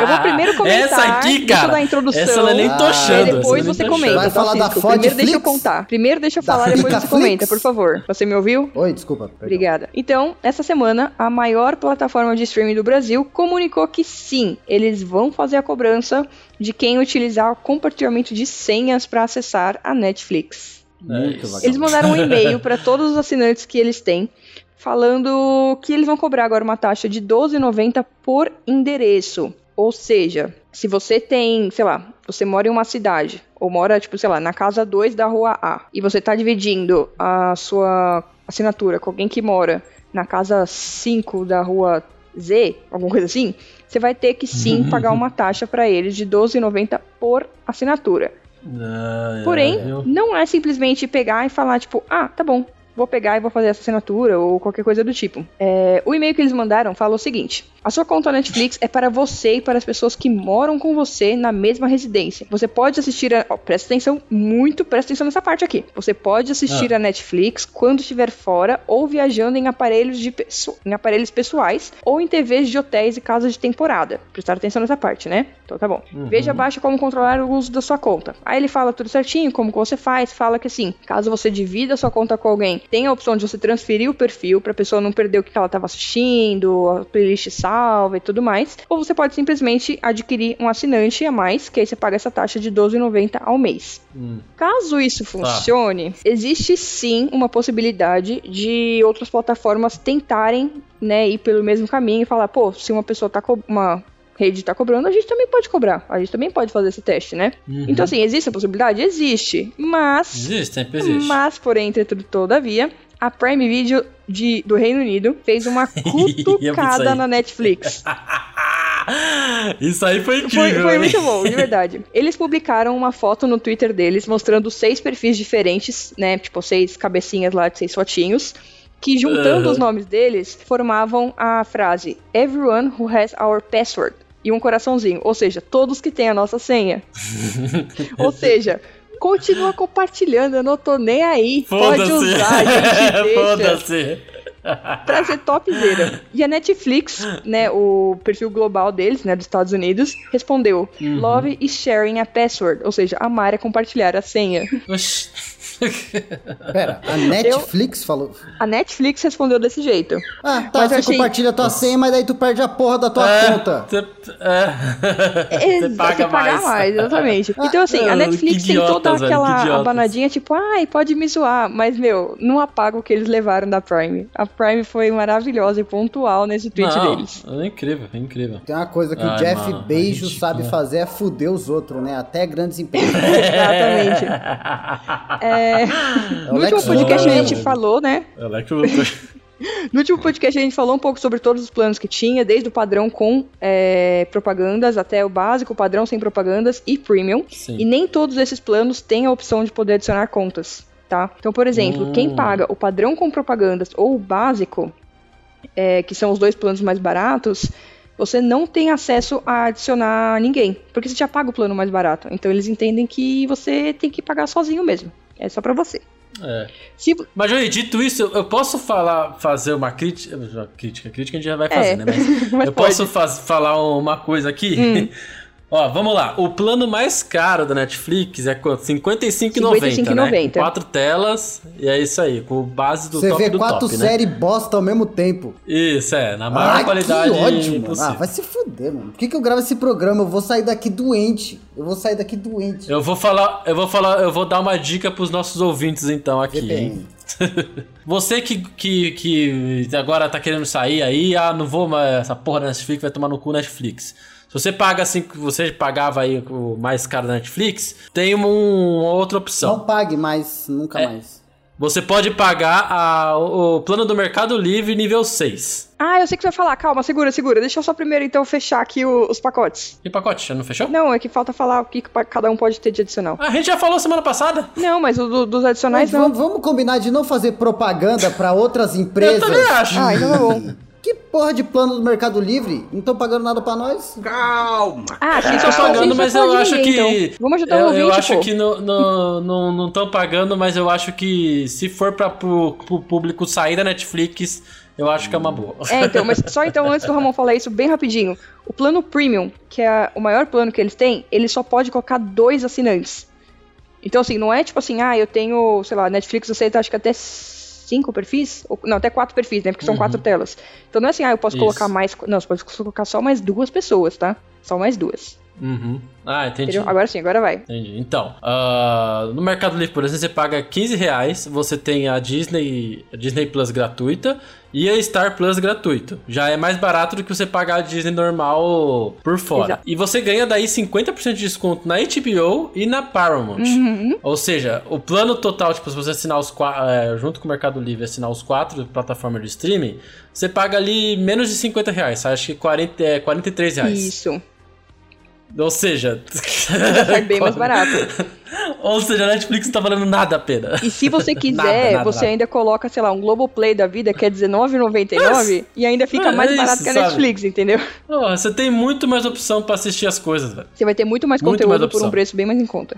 Eu vou primeiro comentar, Essa aqui, cara. dar a introdução. Essa não é nem Ah, tochando. Essa depois é você comenta. Vai falar da Cisco? Ford Primeiro deixa eu Flix? contar. Primeiro deixa eu Da falar, depois você Flix? comenta, por favor. Você me ouviu? Oi, desculpa. perdão. Obrigada. Então, essa semana, a maior plataforma de streaming do Brasil comunicou que sim, eles vão fazer a cobrança de quem utilizar o compartilhamento de senhas para acessar a Netflix. Legal. Eles mandaram um e-mail para todos os assinantes que eles têm, falando que eles vão cobrar agora uma taxa de R$ 12,90 por endereço. Ou seja, se você tem, sei lá, você mora em uma cidade, ou mora, tipo, sei lá, na casa 2 da rua A, e você tá dividindo a sua assinatura com alguém que mora na casa 5 da rua Z, alguma coisa assim, você vai ter que sim pagar uma taxa para eles de R$ 12,90 por assinatura. Ah, é, Porém, viu? não é simplesmente pegar e falar, tipo, ah, tá bom, vou pegar e vou fazer essa assinatura ou qualquer coisa do tipo. É, o e-mail que eles mandaram fala o seguinte: A sua conta Netflix é para você e para as pessoas que moram com você na mesma residência. Você pode assistir a. ó, presta atenção, muito presta atenção nessa parte aqui. Você pode assistir Ah. a Netflix quando estiver fora ou viajando em aparelhos, de em aparelhos pessoais ou em TVs de hotéis e casas de temporada. Prestar atenção nessa parte, né? Então tá bom. Veja abaixo como controlar o uso da sua conta. Aí ele fala tudo certinho, como que você faz. Fala que assim, caso você divida a sua conta com alguém, tem a opção de você transferir o perfil pra pessoa não perder o que ela estava assistindo, a playlist salva e tudo mais. Ou você pode simplesmente adquirir um assinante a mais, que aí você paga essa taxa de R$12,90 ao mês. Caso isso funcione, existe sim uma possibilidade de outras plataformas tentarem, né, ir pelo mesmo caminho e falar, pô, se uma pessoa tá co- uma rede tá cobrando, a gente também pode cobrar. A gente também pode fazer esse teste, né? Então assim, existe a possibilidade? Existe, mas Existe, sempre existe. mas, porém, entretanto, todavia, a Prime Video de, do Reino Unido fez uma cutucada na Netflix. Isso aí foi incrível. Foi, foi muito bom, de verdade. Eles publicaram uma foto no Twitter deles mostrando seis perfis diferentes, né? Tipo, seis cabecinhas lá de seis fotinhos. Que juntando Aham. os nomes deles, formavam a frase Everyone who has our password. E um coraçãozinho. Ou seja, todos que têm a nossa senha. Ou seja, continua compartilhando, eu não tô nem aí. Pode usar, a gente deixa Foda-se. pra ser topzera. E a Netflix, né, o perfil global deles, né, dos Estados Unidos, respondeu: Love is sharing a password, ou seja, amar é compartilhar a senha. Oxi. Pera, a Netflix falou. A Netflix respondeu desse jeito. Ah, tá, Mas eu você achei- compartilha a tua senha, mas daí tu perde a porra da tua É, conta. Você é. Ex- Você paga pagar mais. exatamente. Então, assim, a Ah, Netflix tem toda idiotas, que aquela abanadinha, tipo, ai, pode me zoar, mas, meu, não apaga o que eles levaram da Prime. A Prime foi maravilhosa e pontual nesse tweet Não, deles. é incrível, é incrível. Tem uma coisa que o Ai, Jeff mano, é Bezos ridículo. sabe fazer é fuder os outros, né? Até grandes empresas. Exatamente. É, É o no Lex último podcast a gente falou, né? Alex Luthor. No último podcast a gente falou um pouco sobre todos os planos que tinha, desde o padrão com é, propagandas até o básico, o padrão sem propagandas e premium. Sim. E nem todos esses planos têm a opção de poder adicionar contas, tá? Então, por exemplo, Hum. quem paga o padrão com propagandas ou o básico, é, que são os dois planos mais baratos, você não tem acesso a adicionar ninguém, porque você já paga o plano mais barato. Então eles entendem que você tem que pagar sozinho mesmo. É só pra você. É. Se, Mas, Joey, dito isso, eu posso falar, fazer uma crítica. uma Crítica, crítica a gente já vai fazer, É, né? Mas, mas eu posso pode. Hum. faz- falar uma coisa aqui? Ó, vamos lá. O plano mais caro da Netflix é quanto? R$ 55,90, né? R$55,90. Com quatro telas, e é isso aí, com base do Você top vê do quatro top, né? séries bosta ao mesmo tempo. Isso, é, na maior Ai, qualidade que ódio, mano. possível. Ah, vai se fuder, mano. Por que, que eu gravo esse programa? Eu vou sair daqui doente. Eu vou sair daqui doente. Eu vou falar, eu vou falar, eu vou dar uma dica pros nossos ouvintes então aqui? VPN. Você que, que, que agora tá querendo sair aí, ah, não vou mais, essa porra da Netflix vai tomar no cu Netflix. Se você paga assim, que você pagava aí o mais caro da Netflix, tem uma, uma outra opção. Não pague mais, nunca É. mais. Você pode pagar a- o, o plano do Mercado Livre nível 6. Ah, eu sei que você vai falar. Calma, segura, segura. Deixa eu só primeiro então fechar aqui o- os pacotes. Que pacote? Já não fechou? Não, é que falta falar o que cada um pode ter de adicional. A gente já falou semana passada. Não, mas o do- dos adicionais Mas não. vamos, vamos combinar de não fazer propaganda pra outras empresas. Eu também acho. Ah, então tá bom. Que porra de plano do Mercado Livre? Não estão pagando nada pra nós? Ah, a gente só pagando, mas eu acho que. Então. Vamos ajudar eu, o ouvinte, eu acho pô. que não não não não estão pagando, mas eu acho que se for para pro, pro público sair da Netflix, eu acho que é uma boa. É, então, mas só então, antes do Ramon falar isso, bem rapidinho. O plano Premium, que é o maior plano que eles têm, ele só pode colocar dois assinantes. Então, assim, não é tipo assim, ah, eu tenho, sei lá, Netflix aceita acho que até cinco perfis? Ou- não, até quatro perfis, né? Porque são quatro telas. Então não é assim, ah, eu posso Isso. colocar mais. Não, você pode colocar só mais duas pessoas, tá? Só mais duas. Uhum. Ah, entendi. Entendeu? Agora sim, agora vai. Entendi. Então, ah, no Mercado Livre, por exemplo, você paga 15 reais, você tem a Disney, a Disney Plus gratuita e a Star Plus gratuito. Já é mais barato do que você pagar a Disney normal por fora. Exato. E você ganha daí 50% de desconto na HBO e na Paramount. Uhum. Ou seja, o plano total, tipo, se você assinar os quatro, junto com o Mercado Livre, assinar os quatro plataformas de streaming, você paga ali menos de 50 reais, acho que 40, é, 43 reais. Isso. Ou seja, Sai bem mais barato. Ou seja, a Netflix não tá valendo nada a pena. E se você quiser, Nada, nada, você nada. ainda coloca, sei lá, um Globoplay da vida que é R$19,99 e ainda fica é mais isso, barato que a sabe? Netflix, entendeu? Porra, você tem muito mais opção pra assistir as coisas, velho. Você vai ter muito mais Muito conteúdo mais por um preço bem mais em conta.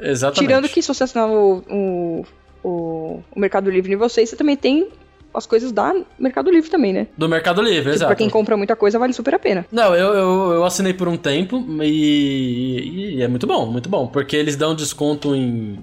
Exatamente. Tirando que se você assinar o, o, o, o Mercado Livre em você, você também tem as coisas da Mercado Livre também, né? Do Mercado Livre, Tipo, exato. pra quem compra muita coisa, vale super a pena. Não, eu, eu, eu assinei por um tempo e, e é muito bom, muito bom. Porque eles dão desconto em,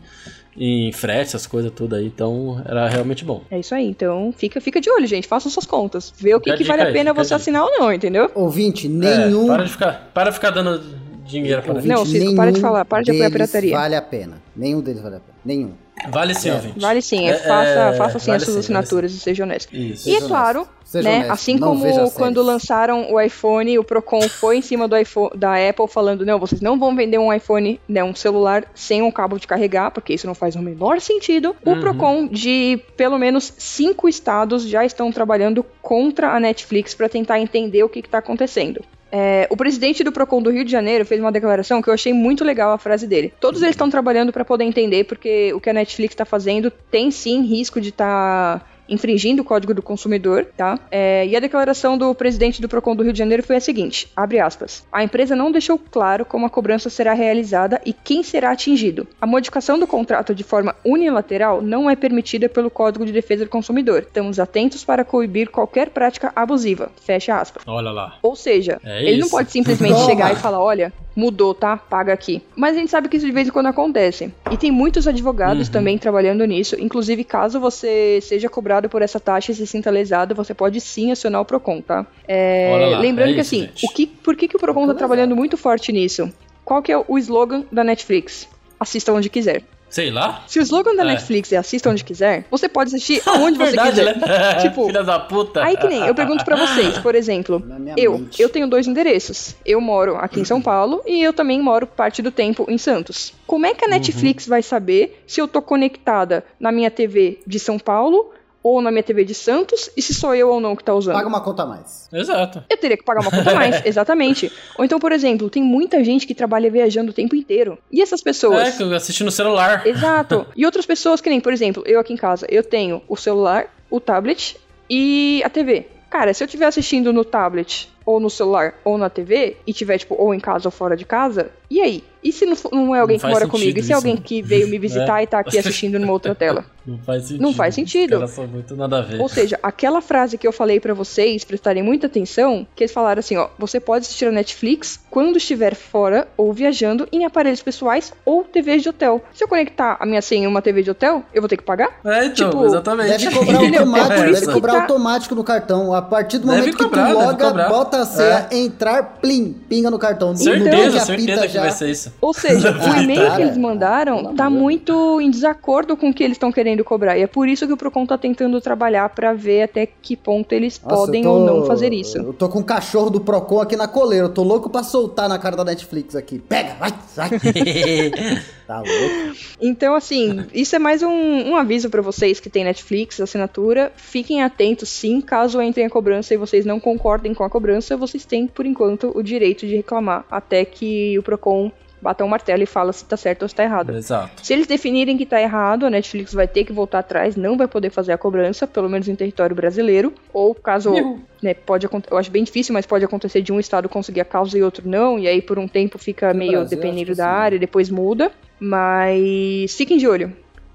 em frete, essas coisas tudo aí. Então era realmente bom. É isso aí. Então, fica, fica de olho, gente. Façam suas contas. Vê o que, que vale a aí, pena fica a você assinar ou não, entendeu? Ouvinte, É, nenhum. para de ficar, para de ficar dando dinheiro pra ouvinte, Não, Cisco, para de falar, para de apoiar a deles pirataria. Vale a pena. Nenhum deles vale a pena. Nenhum. Vale sim, ouvinte. Vale sim, é, É, faça, é, faça sim vale as suas sim, assinaturas e seja honesto. Isso. E é claro, né, honesto. assim Não como quando lançaram o iPhone, o Procon foi em cima do iPhone, da Apple falando, não, vocês não vão vender um iPhone, né, um celular sem um cabo de carregar, porque isso não faz o menor sentido. O Uhum. Procon de pelo menos cinco estados já estão trabalhando contra a Netflix para tentar entender o que está acontecendo. É, o presidente do Procon do Rio de Janeiro fez uma declaração que eu achei muito legal a frase dele. Todos eles estão trabalhando para poder entender, porque o que a Netflix está fazendo tem sim risco de estar infringindo o Código do Consumidor, tá? É, e a declaração do presidente do Procon do Rio de Janeiro foi a seguinte: abre aspas. A empresa não deixou claro como a cobrança será realizada e quem será atingido. A modificação do contrato de forma unilateral não é permitida pelo Código de Defesa do Consumidor. Estamos atentos para coibir qualquer prática abusiva. Fecha aspas. Olha lá. Ou seja, É ele não pode simplesmente Toma. chegar e falar, olha, mudou, tá? Paga aqui. Mas a gente sabe que isso de vez em quando acontece. E tem muitos advogados Uhum. também trabalhando nisso. Inclusive, caso você seja cobrado por essa taxa e se sinta lesado, você pode sim acionar o Procon, tá? É, lá, lembrando é que isso, assim, gente. o que, por que, que o Procon tá trabalhando muito forte nisso? Qual que é o slogan da Netflix? Assista onde quiser. Sei lá. Se o slogan da É. Netflix é assista onde quiser, você pode assistir aonde você Verdade, quiser. né? Tipo, Filha da puta. Aí que nem, eu pergunto pra vocês, por exemplo, eu, mente. eu tenho dois endereços. Eu moro aqui em São Paulo e eu também moro parte do tempo em Santos. Como é que a Uhum. Netflix vai saber se eu tô conectada na minha TV de São Paulo ou na minha TV de Santos e se sou eu ou não que tá usando? Paga uma conta a mais. Exato. Eu teria que pagar uma conta a mais, exatamente. Ou então, por exemplo, tem muita gente que trabalha viajando o tempo inteiro. E essas pessoas? É, que eu assisti no celular. Exato. E outras pessoas que nem, por exemplo, eu aqui em casa, eu tenho o celular, o tablet e a TV. Cara, se eu estiver assistindo no tablet, ou no celular, ou na TV, e tiver, tipo, ou em casa ou fora de casa, e aí? E se não, não é alguém que faz mora comigo? E se é alguém que veio me visitar É. e tá aqui assistindo numa outra tela? Não faz sentido. Não faz sentido. Os caras são muito nada a ver. Ou seja, aquela frase que eu falei pra vocês prestarem muita atenção, que eles falaram assim, ó, você pode assistir a Netflix quando estiver fora ou viajando em aparelhos pessoais ou TVs de hotel. Se eu conectar a minha senha em uma TV de hotel, eu vou ter que pagar? É, então, tipo, exatamente. Deve cobrar automático, É isso deve cobrar tá- automático no cartão. A partir do Deve momento cobrar, que tu loga, bota a senha, entrar, plim, pinga no cartão. Certeza, que certeza apita que já. vai ser isso. Ou seja, o e-mail que eles mandaram tá muito em desacordo com o que eles estão querendo cobrar. E é por isso que o Procon tá tentando trabalhar pra ver até que ponto eles Nossa, podem tô- ou não fazer isso. Eu tô com o cachorro do Procon aqui na coleira. Eu tô louco pra soltar na cara da Netflix aqui. Pega, vai, vai. tá louco. Então, assim, isso é mais um, um aviso pra vocês que tem Netflix, assinatura. Fiquem atentos, sim, caso entrem a cobrança e vocês não concordem com a cobrança, vocês têm, por enquanto, o direito de reclamar até que o Procon bata um martelo e fala se tá certo ou se tá errado. Exato. Se eles definirem que tá errado, a Netflix vai ter que voltar atrás, não vai poder fazer a cobrança, pelo menos em território brasileiro. Ou caso, né, pode acontecer, eu acho bem difícil, mas pode acontecer de um estado conseguir a causa e outro não, e aí por um tempo fica No meio Brasil, dependendo da sim. área, e depois muda. Mas fiquem de olho.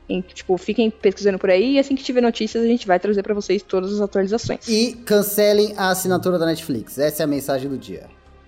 Em- tipo, fiquem pesquisando por aí e assim que tiver notícias a gente vai trazer pra vocês todas as atualizações. E cancelem a assinatura da Netflix. Essa é a mensagem do dia.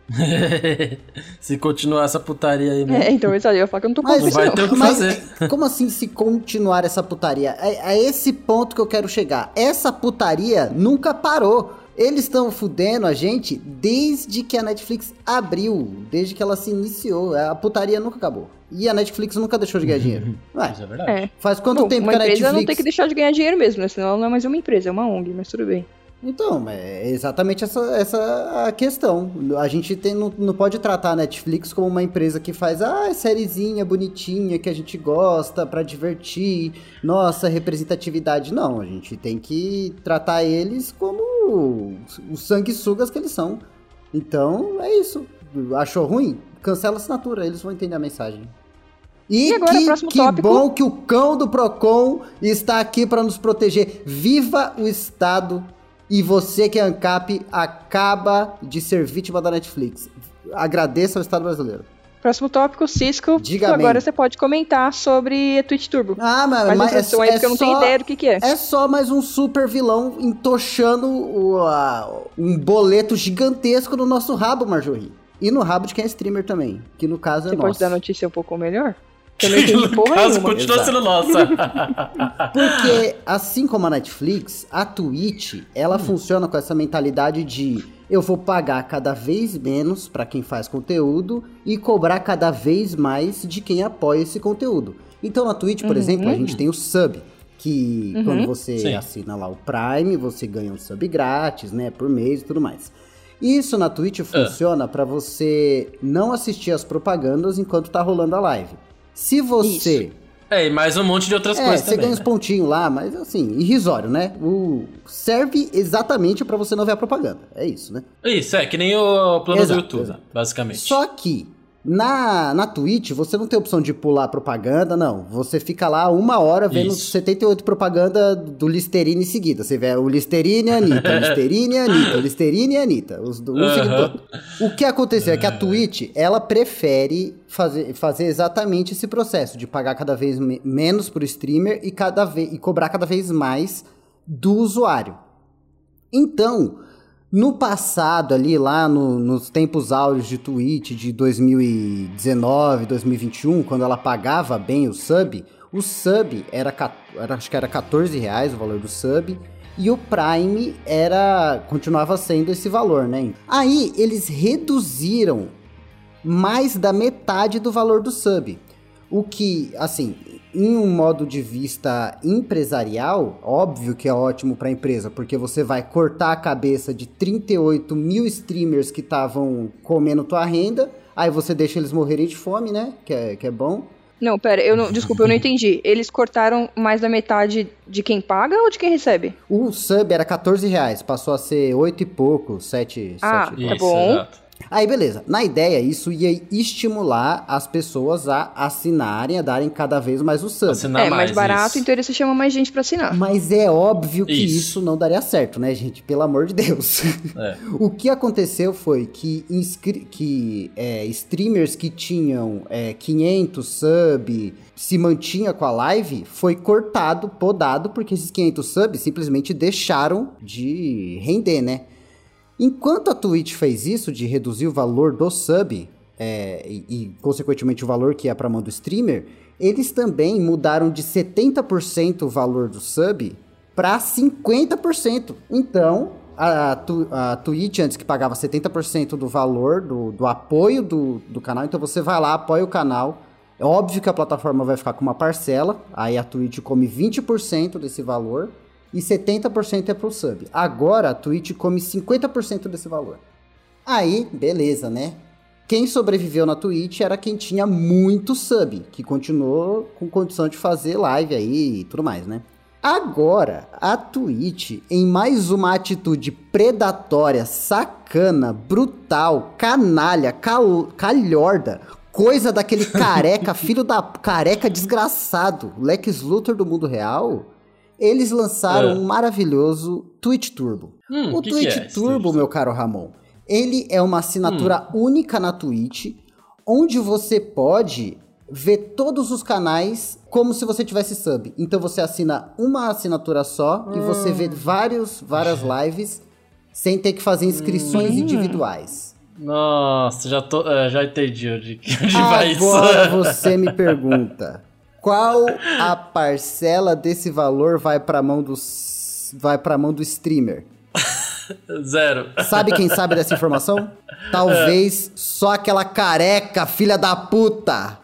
Se continuar essa putaria aí, né? É, então eu ia falar que eu não tô Mas vai ter o que Mas fazer. como assim se continuar essa putaria? É, é esse ponto que eu quero chegar. Essa putaria nunca parou. Eles estão fudendo a gente desde que a Netflix abriu, desde que ela se iniciou. A putaria nunca acabou. E a Netflix nunca deixou de ganhar dinheiro. Ué, Isso é verdade. É. faz quanto Bom, tempo que a empresa Netflix... não tem que deixar de ganhar dinheiro mesmo, né? Senão ela não é mais uma empresa, é uma ONG, mas tudo bem. Então, é exatamente essa, essa a questão. A gente tem, não, não pode tratar a Netflix como uma empresa que faz, ah, sériezinha bonitinha que a gente gosta pra divertir, nossa, representatividade. Não, a gente tem que tratar eles como os sanguessugas que eles são. Então, é isso. Achou ruim? Cancela a assinatura, eles vão entender a mensagem. E, E agora, que, que tópico. bom que o cão do Procon está aqui para nos proteger. Viva o Estado e você que é ANCAP acaba de ser vítima da Netflix. Agradeça ao Estado brasileiro. Próximo tópico, Cisco. Diga agora amém. você pode comentar sobre Twitch Turbo. Ah, mas, mas introdução aí, porque eu não tenho ideia do que que é. É só mais um super vilão entochando o, a- um boleto gigantesco no nosso rabo, Marjorie. E no rabo de quem é streamer também, que no caso é Você nosso. pode dar notícia um pouco melhor? Que eu não entendi porra caso, nenhuma. continua Exato. sendo nossa. Porque, assim como a Netflix, a Twitch, ela funciona com essa mentalidade de eu vou pagar cada vez menos pra quem faz conteúdo e cobrar cada vez mais de quem apoia esse conteúdo. Então na Twitch, por exemplo, a gente tem o sub, que quando você Sim. assina lá o Prime, você ganha um sub grátis, né, por mês e tudo mais. Isso na Twitch funciona pra você não assistir as propagandas enquanto tá rolando a live. Se você É, e mais um monte de outras é, coisas você também. ganha uns né? pontinhos lá, mas assim, irrisório, né? O... Serve exatamente pra você não ver a propaganda. É isso, né? Isso, é, que nem o plano Exato, do YouTube, exato. basicamente. Só que na, na Twitch você não tem opção de pular propaganda, não. Você fica lá uma hora vendo Isso. 78 propaganda do Listerine em seguida. Você vê o Listerine e a Anitta, o Listerine e a Anitta, o Listerine e a Anitta. Os. O que aconteceu é que a Twitch, ela prefere fazer, fazer exatamente esse processo de pagar cada vez me- menos pro streamer e, cada e cobrar cada vez mais do usuário. Então, no passado, ali lá no- nos tempos áureos de Twitch de 2019, 2021, quando ela pagava bem o sub, o sub era, era- acho que era 14 reais o valor do sub. E o Prime era continuava sendo esse valor, né? Aí eles reduziram mais da metade do valor do sub. O que, assim, em um modo de vista empresarial, óbvio que é ótimo para a empresa, porque você vai cortar a cabeça de 38 mil streamers que estavam comendo tua renda, aí você deixa eles morrerem de fome, né? Que é, que é bom. Não, pera, eu não, desculpa, eu não entendi. Eles cortaram mais da metade de quem paga ou de quem recebe? O sub era 14 reais, passou a ser 8 e pouco, 7, Ah, 7 tá bom. exato. Aí, beleza. Na ideia, isso ia estimular as pessoas a assinarem, a darem cada vez mais o sub. Assinar é, mais barato, isso. então ele se chama mais gente pra assinar. Mas é óbvio que Isso. isso. não daria certo, né, gente? Pelo amor de Deus. É. o que aconteceu foi que, que é, streamers que tinham é, 500 sub se mantinha com a live foi cortado, podado, porque esses 500 subs simplesmente deixaram de render, né? Enquanto a Twitch fez isso, de reduzir o valor do sub, é, e, e, consequentemente o valor que é pra mão do streamer, eles também mudaram de 70% o valor do sub para 50%. Então, a, tu- a Twitch antes que pagava 70% do valor do, do apoio do, do canal, então você vai lá, apoia o canal. É óbvio que a plataforma vai ficar com uma parcela, aí a Twitch come 20% desse valor e 70% é pro sub. Agora a Twitch come 50% desse valor. Aí, beleza, né? Quem sobreviveu na Twitch era quem tinha muito sub, que continuou com condição de fazer live aí e tudo mais, né? Agora, a Twitch, em mais uma atitude predatória, sacana, brutal, canalha, cal calhorda, coisa daquele careca, filho da careca desgraçado, Lex Luthor do mundo real, eles lançaram É. um maravilhoso Twitch Turbo. Hum, o que que Twitch é esse Turbo, meu caro Ramon, ele é uma assinatura Hum. única na Twitch, onde você pode ver todos os canais como se você tivesse sub. Então você assina uma assinatura só e você Hum. vê vários, várias lives sem ter que fazer inscrições Hum. individuais. Nossa, já, tô, é, já entendi onde, onde vai isso. Agora você me pergunta, qual a parcela desse valor vai para mão do vai para mão do streamer? Zero. Sabe quem sabe dessa informação? Talvez só aquela careca, filha da puta.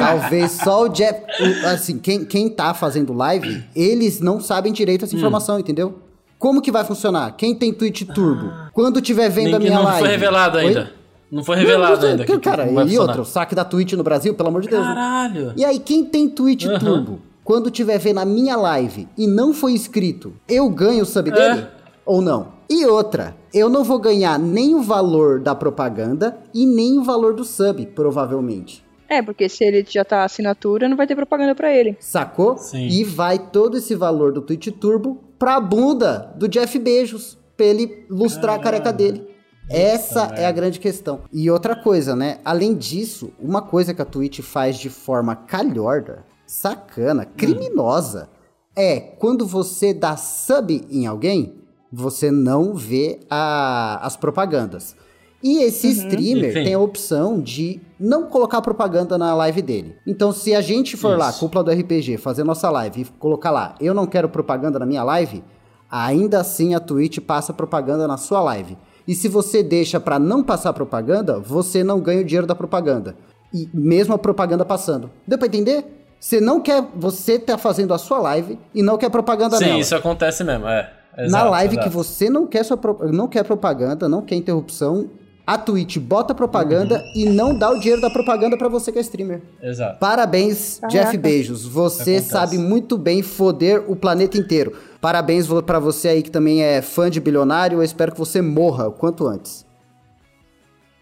Talvez só o Jeff. assim, quem, quem tá fazendo live, eles não sabem direito essa informação, entendeu? Como que vai funcionar? Quem tem Twitch Turbo? Quando tiver vendo a Ninguém- minha não live. foi revelado Oi? Não foi revelado Não, não, ainda. que- que Cara, vai e funcionar. outra, o saque da Twitch no Brasil, pelo amor de Deus. né? Caralho. E aí, quem tem Twitch Aham. Turbo, quando tiver vendo a minha live e não foi inscrito, eu ganho o sub dele? Ou não? E outra, eu não vou ganhar nem o valor da propaganda e nem o valor do sub, provavelmente. É, porque se ele já tá assinatura, não vai ter propaganda pra ele. Sacou? Sim. E vai todo esse valor do Twitch Turbo pra bunda do Jeff Bezos, pra ele lustrar a careca dele. Essa é a grande questão. E outra coisa, né? Além disso, uma coisa que a Twitch faz de forma calhorda, sacana, criminosa, é quando você dá sub em alguém, você não vê a- as propagandas. E esse streamer Enfim. tem a opção de não colocar propaganda na live dele. Então, se a gente for lá, Isso. cúpula do RPG, fazer nossa live e colocar lá, eu não quero propaganda na minha live, ainda assim a Twitch passa propaganda na sua live. E se você deixa pra não passar propaganda, você não ganha o dinheiro da propaganda. E mesmo a propaganda passando. Deu pra entender? Você não quer, você tá fazendo a sua live e não quer propaganda Sim, nela. isso acontece mesmo, é. Na Exato, live exato. que você não quer, sua não quer propaganda, não quer interrupção, a Twitch bota propaganda Uhum. e não dá o dinheiro da propaganda pra você que é streamer. Exato. Parabéns, Caraca. Jeff Bezos. Você Acontece. sabe muito bem foder o planeta inteiro. Parabéns pra você aí que também é fã de bilionário. Eu espero que você morra o quanto antes.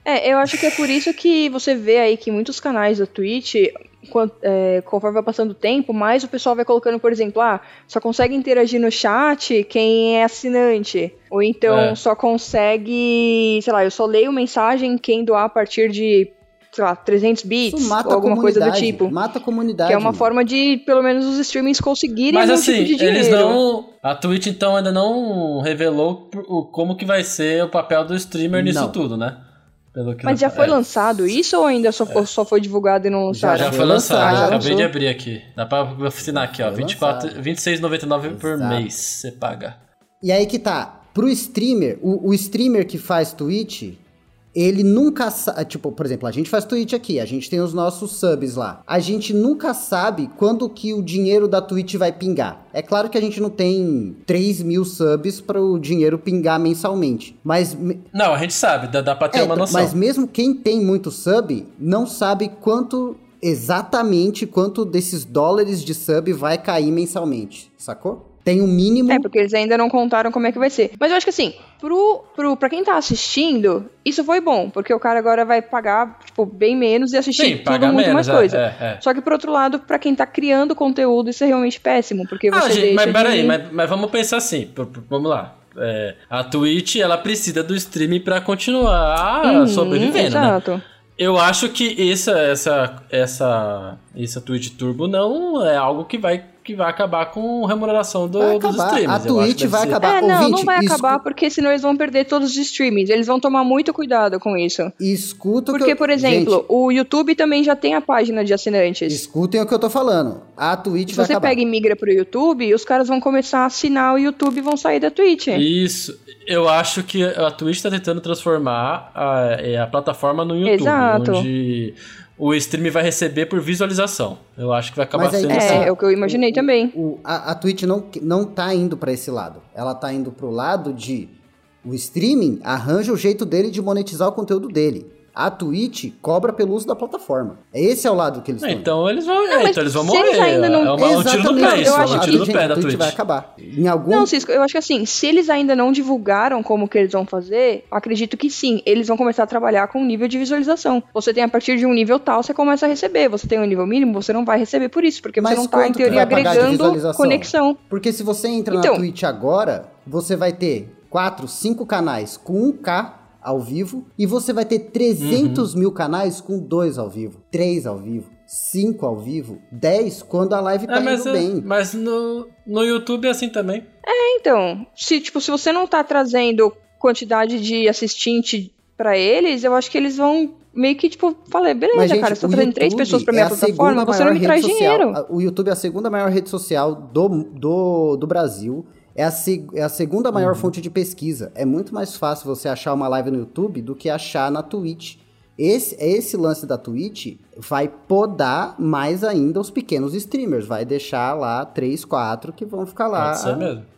É, eu acho que é por isso que você vê aí que muitos canais da Twitch, quan- é, conforme vai passando o tempo, mais o pessoal vai colocando, por exemplo, ah, só consegue interagir no chat quem é assinante. Ou então É. só consegue, sei lá, eu só leio mensagem quem doar a partir de, sei lá, 300 bits Isso mata ou alguma a coisa do comunidade. tipo. Mata a comunidade. Que é uma mano. forma de, pelo menos, os streamings conseguirem Mas algum assim, tipo de eles dinheiro. não. A Twitch então ainda não revelou o- como que vai ser o papel do streamer nisso Não. tudo, né? Pelo que Mas já foi é. lançado isso ou ainda só, ou só foi divulgado e não lançaram? Já foi foi lançado, lançado. já acabei de abrir aqui. Dá pra assinar aqui, ó. Foi 24, lançado. R$26,99 por mês você paga. E aí que tá. Pro streamer, o, o streamer que faz Twitch, ele nunca sabe. Tipo, por exemplo, a gente faz Twitch aqui, a gente tem os nossos subs lá. A gente nunca sabe quando que o dinheiro da Twitch vai pingar. É claro que a gente não tem 3 mil subs para o dinheiro pingar mensalmente. Mas. Não, a gente sabe, dá, dá pra ter é, uma noção. mas mesmo quem tem muito sub, não sabe quanto. Exatamente quanto desses dólares de sub vai cair mensalmente, sacou? Tem um mínimo. É, porque eles ainda não contaram como é que vai ser. Mas eu acho que assim, pro, pro, pra quem tá assistindo, isso foi bom, porque o cara agora vai pagar, tipo, bem menos e assistir Sim, tudo muito menos, mais coisa. é, é, é. Só que por outro lado, pra quem tá criando conteúdo, isso é realmente péssimo, porque Ah, você gente, deixa mas de... peraí, mas, mas vamos pensar assim, vamos lá. É, a Twitch, ela precisa do streaming pra continuar Uhum, sobrevivendo, né? Exato. Eu acho que essa, essa, essa, essa Twitch Turbo não é algo que vai, que vai acabar com a remuneração do, Vai dos acabar. streamers. A Twitch vai ser- acabar. É, não, não Ouvinte, vai escu- acabar, porque senão eles vão perder todos os streamings. Eles vão tomar muito cuidado com isso. Escuta o que Porque, eu- por exemplo, Gente, o YouTube também já tem a página de assinantes. escutem o que eu tô falando. A Twitch Se vai você acabar. pega e migra pro YouTube, os caras vão começar a assinar o YouTube e vão sair da Twitch. Isso. Eu acho que a Twitch tá tentando transformar a, é, a plataforma no YouTube, Exato. onde o stream vai receber por visualização. Eu acho que vai acabar Mas aí sendo que assim. É, é o que eu imaginei O- também. o- a, a Twitch não, não tá indo pra esse lado. Ela tá indo pro lado de o streaming arranja o jeito dele de monetizar o conteúdo dele. A Twitch cobra pelo uso da plataforma. Esse é o lado que eles É, estão indo. então eles vão, é, mas então eles vão se eles morrer. ainda não- É uma- um tiro no pé isso, eu é acho um que- tiro no gente, pé a da Twitch Twitch. vai acabar. Em algum Não, Cisco, eu acho que assim, se eles ainda não divulgaram como que eles vão fazer, acredito que sim, eles vão começar a trabalhar com um nível de visualização. Você tem a partir de um nível tal, você começa a receber. Você tem um nível mínimo, você não vai receber por isso, porque Mas você não tá, em teoria, agregando conexão. Porque se você entra Então- na Twitch agora, você vai ter 4, 5 canais com 1K ao vivo e você vai ter 300 mil canais com 2 ao vivo, 3 ao vivo, 5 ao vivo, 10 quando a live tá É, mas, indo é- bem. mas no, no YouTube é assim também. Então, se, tipo, se você não tá trazendo quantidade de assistente pra eles, eu acho que eles vão meio que, tipo, falei, beleza, Mas, gente, cara, você tá o trazendo três YouTube pessoas pra é minha a plataforma, você não me traz social. dinheiro. O YouTube é a segunda maior rede social do, do, do Brasil. É a, se- é a segunda Uhum. maior fonte de pesquisa. É muito mais fácil você achar uma live no YouTube do que achar na Twitch. Esse, esse lance da Twitch vai podar mais ainda os pequenos streamers. Vai deixar lá 3, 4 que vão ficar lá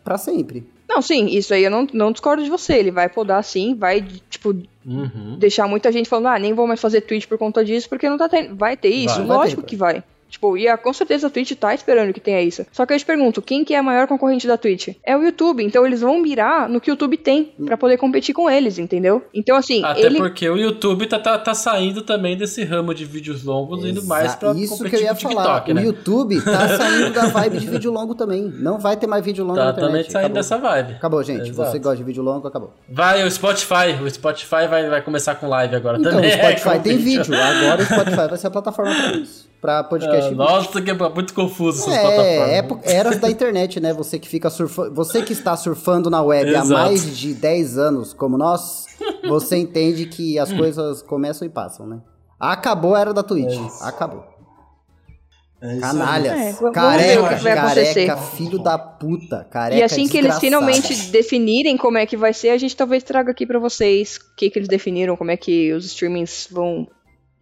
pra sempre. Não, sim, isso aí eu não, não discordo de você. Ele vai podar sim, vai, tipo, Uhum. deixar muita gente falando, ah, nem vou mais fazer Twitch por conta disso, porque não tá tendo. Vai ter isso? Vai. Vai Lógico ter, que vai. Tipo, e a, com certeza a Twitch tá esperando que tenha isso. Só que eu te pergunto, quem que é a maior concorrente da Twitch? É o YouTube. Então eles vão mirar no que o YouTube tem pra poder competir com eles, entendeu? Então, assim, Até ele. porque o YouTube tá, tá, tá saindo também desse ramo de vídeos longos, indo mais pra Isso que competir eu ia com o TikTok, falar. né? O YouTube tá saindo da vibe de vídeo longo também. Não vai ter mais vídeo longo Tá na internet. também saindo Acabou. dessa vibe. Acabou, gente. Exato. Você gosta de vídeo longo, acabou. Vai, o Spotify. O Spotify vai, vai começar com live agora Então, também. o Spotify É, tem vídeo. Agora o Spotify vai ser a plataforma pra isso. Pra podcast. Vídeo. nossa, que é muito confuso essas É, plataformas. épo- eras da internet, né? Você que fica surfando, você que está surfando na web há Exato. mais de 10 anos, como nós, você entende que as coisas começam e passam, né? Acabou a era da Twitch. É. Acabou. É Canalhas. É, careca, careca, filho da puta. Careca E assim que eles desgraçado. finalmente definirem como é que vai ser, a gente talvez traga aqui pra vocês o que, que eles definiram, como é que os streamings vão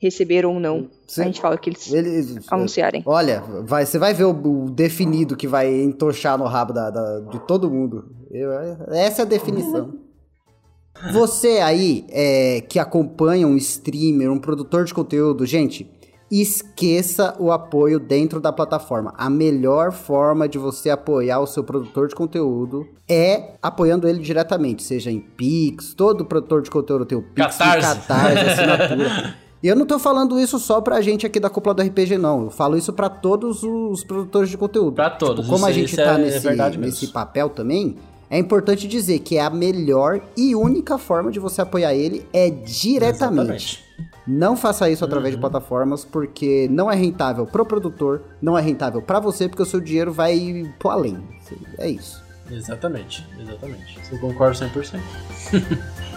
receber ou não. Sim. A gente fala que eles Eles, anunciarem. Olha, vai, você vai ver o, o definido que vai entochar no rabo da, da- de todo mundo. Eu- essa é a definição. Você aí é, que acompanha um streamer, um produtor de conteúdo, gente, esqueça o apoio dentro da plataforma. A melhor forma de você apoiar o seu produtor de conteúdo é apoiando ele diretamente, seja em Pix, todo produtor de conteúdo tem o Pix, Catarse. Catarse, assinatura. E eu não tô falando isso só pra gente aqui da cúpula do RPG, não. Eu falo isso pra todos os produtores de conteúdo. Pra todos, Tipo, como a gente tá é- é nesse, mesmo. nesse papel também, é importante dizer que é a melhor e única forma de você apoiar ele é diretamente. Exatamente. Não faça isso através Uhum. de plataformas, porque não é rentável pro produtor, não é rentável pra você, porque o seu dinheiro vai pro além. É isso. Exatamente, exatamente. Eu concordo 100%.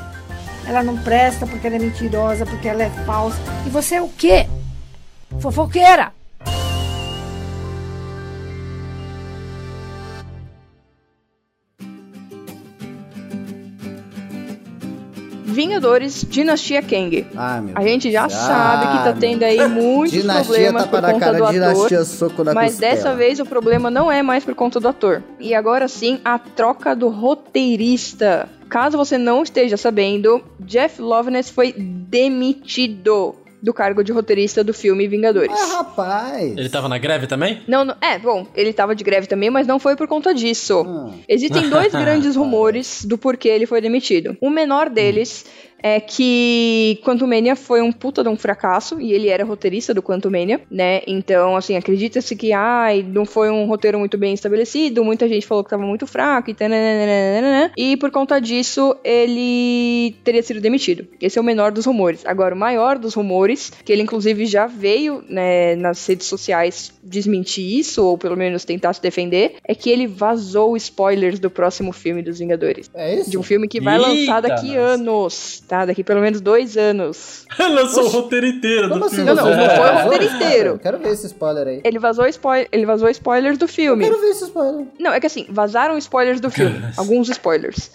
Ela não presta porque ela é mentirosa, porque ela é falsa. E você é o quê? Fofoqueira! Vingadores Dinastia Kang. Ah, A gente já Deus. sabe que tá Ah, tendo aí muitos Dinastia problemas tá por para a conta cara, do ator. dinastia soco na Mas costela. dessa vez o problema não é mais por conta do ator. E agora sim, a troca do roteirista. Caso você não esteja sabendo, Jeff Loveness foi demitido do cargo de roteirista do filme Vingadores. Ah, rapaz. Ele tava na greve também? Não, não- é, bom, ele tava de greve também, mas não foi por conta disso. Hum. Existem dois grandes rumores do porquê ele foi demitido. O menor deles é que Quantumania foi um puta de um fracasso e ele era roteirista do Quantumania, né? Então, assim, acredita-se que ai, não foi um roteiro muito bem estabelecido, muita gente falou que tava muito fraco e tananana, e por conta disso ele teria sido demitido. Esse é o menor dos rumores. Agora, o maior dos rumores, que ele inclusive já veio né, nas redes sociais desmentir isso, ou pelo menos tentar se defender, é que ele vazou spoilers do próximo filme dos Vingadores. É isso? De um filme que vai Eita, lançar daqui nossa. anos, tá? Daqui pelo menos dois anos. Lançou o roteiro inteiro Como do assim? filme. Não, não, Vocês não foi o vazaram? roteiro inteiro. Eu quero ver esse spoiler aí. Ele vazou, spoil ele vazou spoilers do filme. Quero ver esse spoiler. Não, é que assim, vazaram spoilers do filme. alguns spoilers.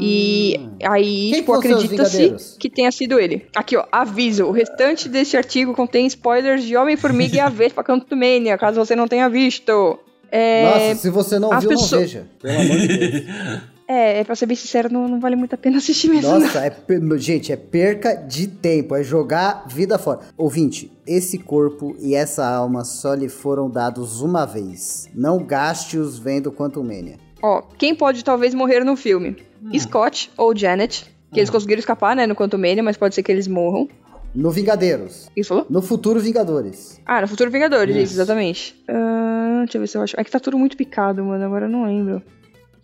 E aí, Hum. Quem tipo, acredita-se que tenha sido ele. Aqui, ó, aviso. O restante deste artigo contém spoilers de Homem-Formiga e a Vespa Cantumania, caso você não tenha visto. É, Nossa, se você não viu, não pessoas- veja. Pelo amor de Deus. é, é, pra ser bem sincero, não, não vale muito a pena assistir mesmo. não. Nossa, é, gente, é perca de tempo, é jogar vida fora. Ouvinte, esse corpo e essa alma só lhe foram dados uma vez. Não gaste-os vendo Quantum Mania. Ó, quem pode talvez morrer no filme? Hum. Scott ou Janet. Que eles conseguiram escapar, né, no Quantumania, mas pode ser que eles morram. No Vingadeiros. Isso falou? No futuro Vingadores. Ah, no Futuro Vingadores, Isso. isso, exatamente. Ah, deixa eu ver se eu acho. É que tá tudo muito picado, mano, agora eu não lembro.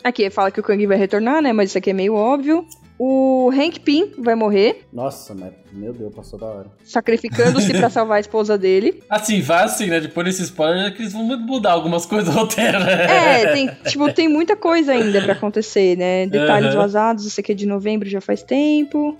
Aqui, fala que o Kang vai retornar, né, mas isso aqui é meio óbvio. O Hank Pym vai morrer, Nossa, mas meu Deus, passou da hora. sacrificando-se pra salvar a esposa dele. Assim, vai assim, né? Depois desse spoiler, é que eles vão mudar algumas coisas do roteiro, né? É, tem, tipo, tem muita coisa ainda pra acontecer, né? Detalhes Aham. vazados, isso aqui é de novembro, já faz tempo.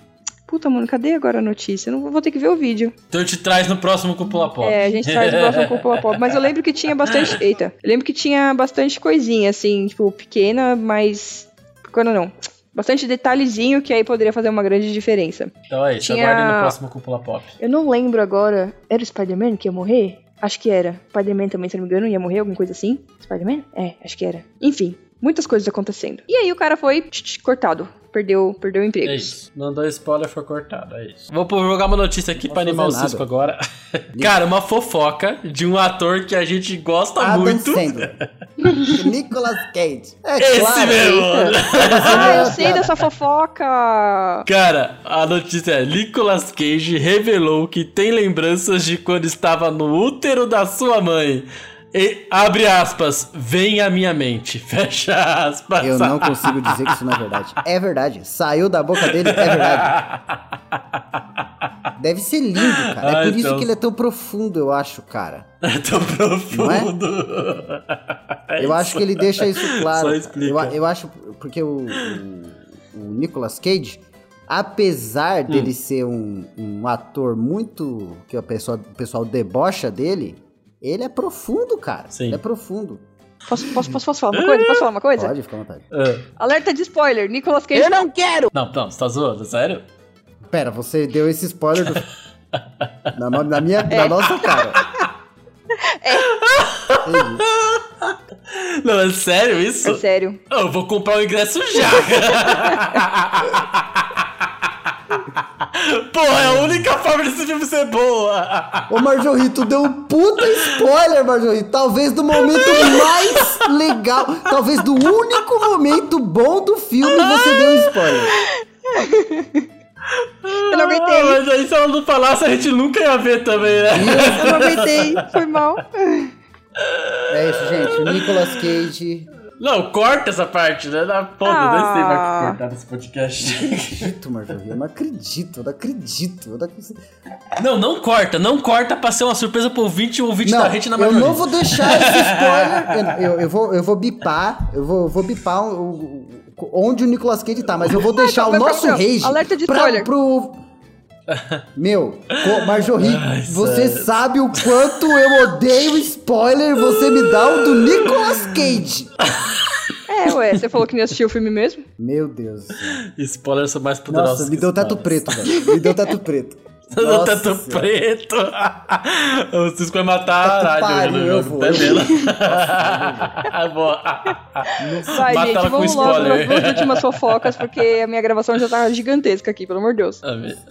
Puta, mano, cadê agora a notícia? Eu não vou ter que ver o vídeo. Então eu te traz no próximo Cúpula Pop. É, a gente traz o próximo Cúpula Pop. Mas eu lembro que tinha bastante. Eita. Eu lembro que tinha bastante coisinha, assim, tipo, pequena, mas. Pequena não. Bastante detalhezinho que aí poderia fazer uma grande diferença. Então é isso, Tinha- aguardem no próximo Cúpula Pop. Eu não lembro agora. Era o Spider-Man que ia morrer? Acho que era. Spider-Man também, se não me engano, ia morrer, alguma coisa assim. Spider-Man? É, acho que era. Enfim. Muitas coisas acontecendo. E aí o cara foi tch, tch, cortado. Perdeu, perdeu o emprego. É isso. Mandou spoiler, foi cortado. É isso. Vou jogar uma notícia aqui pra posso animar o Cisco nada. cara, Cara, uma fofoca de um ator que a gente gosta Adam muito. Sandler. Nicolas Cage. É Esse claro. mesmo! Ah, eu sei dessa fofoca! Cara, a notícia é: Nicolas Cage revelou que tem lembranças de quando estava no útero da sua mãe. E, abre aspas, vem à minha mente. Fecha aspas. Eu não consigo dizer que isso não é verdade. É verdade. Saiu da boca dele, é verdade. Deve ser lindo, cara. É Ai, por isso então- que ele é tão profundo, eu acho, cara. É tão profundo. É eu acho isso. que ele deixa isso claro. Só explica. Eu, eu acho porque o, o, o Nicolas Cage, apesar Hum. dele ser um, um ator muito que o pessoal, o pessoal debocha dele, ele é profundo, cara. Sim. Ele é profundo. Posso, posso, posso, posso falar uma coisa? Posso falar uma coisa? Pode, fica à vontade. Ah. Alerta de spoiler, Nicolas Cage. não quero! Não, não, você tá zoando? Sério? Pera, você deu esse spoiler do... na, na minha, na nossa cara. Entendi. Não, é sério isso? É sério. Eu vou comprar o ingresso já. Porra, é a única forma desse filme ser boa. Ô Marjorie, tu deu um puta spoiler, Marjorie. Talvez do momento mais legal, talvez do único momento bom do filme você deu um spoiler. Eu não aguentei. Ah, mas aí se ela não falasse, a gente nunca ia ver também, né? Eu não aguentei. Foi mal. É isso, gente. O Nicolas Cage. Não, corta essa parte, né? Na foda, nem sei mais o Ah. que cortar nesse podcast. Acredito, Marjorie. Eu não acredito, eu não acredito. Eu não acredito. Não, não corta, não corta pra ser uma surpresa pro ouvinte e o ouvinte Não, da gente na eu maioria. não vou deixar esse spoiler. Eu, eu- eu vou, eu vou bipar. Eu vou, eu vou bipar o, o- onde o Nicolas Cage tá, mas eu vou deixar calma, o nosso rage. Alerta de pra- spoiler. pro. Meu, Marjorie, Ai, você sério. sabe o quanto eu odeio spoiler, você me dá o do Nicolas Cage. É, ué, você falou que não assistiu o filme mesmo? Meu Deus. Spoilers são mais poderosos. Nossa, me que deu teto spoilers. preto, velho. Me deu teto preto. Nossa teto Senhora. preto. o Cisco vai matar Teto a rádio no jogo. vendo. Boa. Vai, Mata gente, ela com vamos logo spoiler. nas duas últimas fofocas, porque a minha gravação já tá gigantesca aqui, pelo amor de Deus.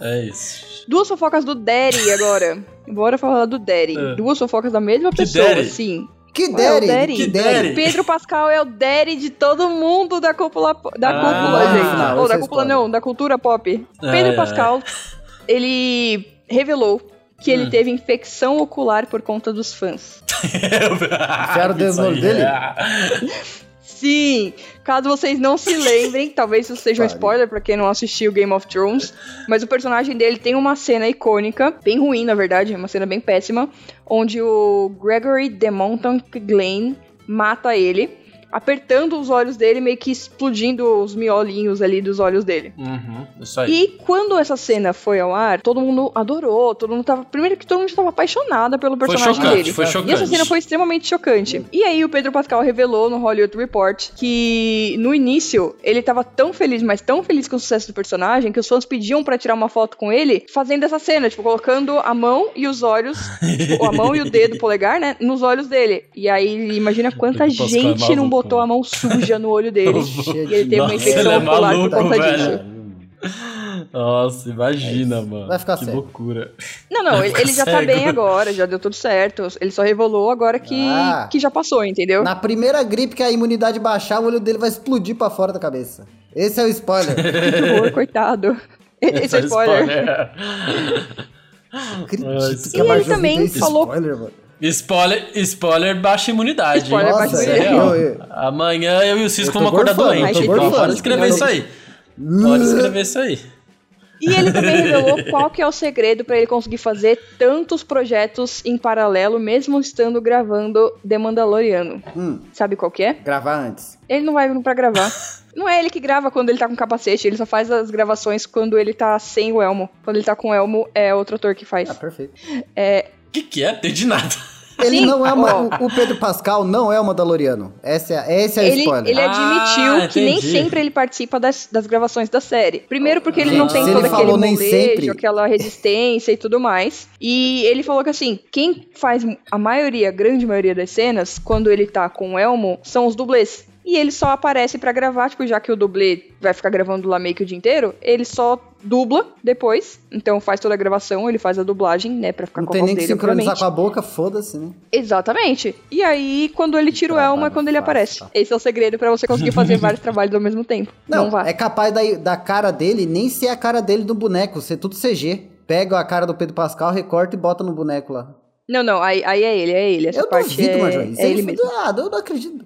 É isso. Duas fofocas do Daddy agora. Bora falar do Daddy. É. Duas fofocas da mesma Que pessoa, Daddy? sim. Que É o Daddy, Daddy. que Daddy. Pedro Pascal é o Daddy de todo mundo da cúpula, da Ah, cúpula, gente. Ou da é cúpula spoiler. não, da cultura pop. É, Pedro é. Pascal, ele revelou que Hum. ele teve infecção ocular por conta dos fãs. Enfiaram o dedo no olho dele? é. Sim, caso vocês não se lembrem, talvez isso seja um spoiler pra quem não assistiu Game of Thrones, mas o personagem dele tem uma cena icônica, bem ruim na verdade, uma cena bem péssima, onde o Gregory de Montaglen mata ele, apertando os olhos dele, meio que explodindo os miolinhos ali dos olhos dele. Uhum, isso aí. E quando essa cena foi ao ar, todo mundo adorou, todo mundo tava. Primeiro que todo mundo estava apaixonado pelo Foi personagem chocante, dele. foi E essa chocante. cena foi extremamente chocante. E aí o Pedro Pascal revelou no Hollywood Report que no início ele tava tão feliz, mas tão feliz com o sucesso do personagem, que os fãs pediam pra tirar uma foto com ele fazendo essa cena, tipo, colocando a mão e os olhos, tipo, a mão e o dedo polegar, né, nos olhos dele. E aí imagina quanta é gente não maluco, botou a mão suja no olho dele. e ele teve uma infecção ele é ocular por maluco, conta velho. disso. Nossa, imagina, mano. Vai ficar que cego. loucura. Não, não, ele, ele já tá bem agora, já deu tudo certo. Ele só revelou agora que, Ah. que já passou, entendeu? Na primeira gripe que a imunidade baixar, o olho dele vai explodir pra fora da cabeça. Esse é o spoiler. Que horror, coitado. Esse é Esse spoiler. Acredito Nossa. que E a ele também esse falou- spoiler, mano. Spoiler, spoiler baixa imunidade. Spoiler hein? baixa é imunidade. real. Eu- eu- Amanhã eu e o Cisco vamos acordar tô Então pode escrever isso aí. Pode escrever isso aí. E ele também revelou qual que é o segredo pra ele conseguir fazer tantos projetos em paralelo, mesmo estando gravando The Mandaloriano. Hum, Sabe qual que é? gravar antes. Ele não vai pra gravar. Não é ele que grava quando ele tá com capacete, ele só faz as gravações quando ele tá sem o elmo. Quando ele tá com o elmo, é outro ator que faz. Ah, perfeito. É, que, que é? Entendi nada. Ele Sim, não é uma, ó. o, o Pedro Pascal não é o Mandaloriano. Esse é, esse é o ele, spoiler. ele admitiu Ah, que nem sempre ele participa das, das gravações da série. Primeiro porque ele Gente, não tem se todo ele aquele molejo, sempre- aquela resistência e tudo mais. E ele falou que assim, quem faz a maioria, a grande maioria das cenas, quando ele tá com o elmo, são os dublês. E ele só aparece pra gravar, tipo, já que o dublê vai ficar gravando lá meio que o dia inteiro, ele só dubla depois. Então faz toda a gravação, ele faz a dublagem, né, pra ficar Não com a tem voz nem que dele, sincronizar com a boca, foda-se, né? Exatamente. E aí, quando ele tira o elmo, é quando ele aparece. tá. Esse é o segredo pra você conseguir fazer vários trabalhos ao mesmo tempo. Não, Não, vai. é capaz da, da cara dele nem ser a cara dele do boneco, ser tudo CG. Pega a cara do Pedro Pascal, recorta e bota no boneco lá. Não, não, aí, aí é ele, é ele. Essa eu parte duvido, é, Major. É aí ele mesmo. Ah, eu não acredito.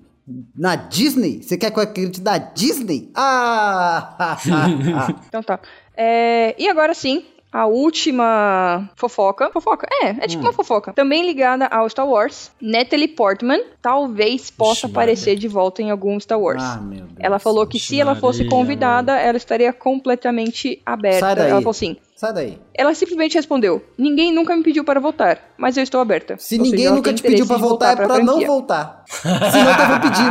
Na Disney? Você quer que eu acredite na Disney? Ah! Então tá. É, e agora sim, a última fofoca. Fofoca? É, é Hum. tipo uma fofoca. Também ligada ao Star Wars. Natalie Portman talvez possa Ixi, aparecer Maria. de volta em algum Star Wars. ah, meu Deus. ela falou que Ixi, se ela fosse Maria, convidada, ela estaria completamente aberta. Sai daí. Ela falou assim. Sai daí. Ela simplesmente respondeu: Ninguém nunca me pediu para voltar, mas eu estou aberta. Se Ou seja, ninguém ela nunca te pediu de voltar, é pra pra não voltar. Senão tava pedindo.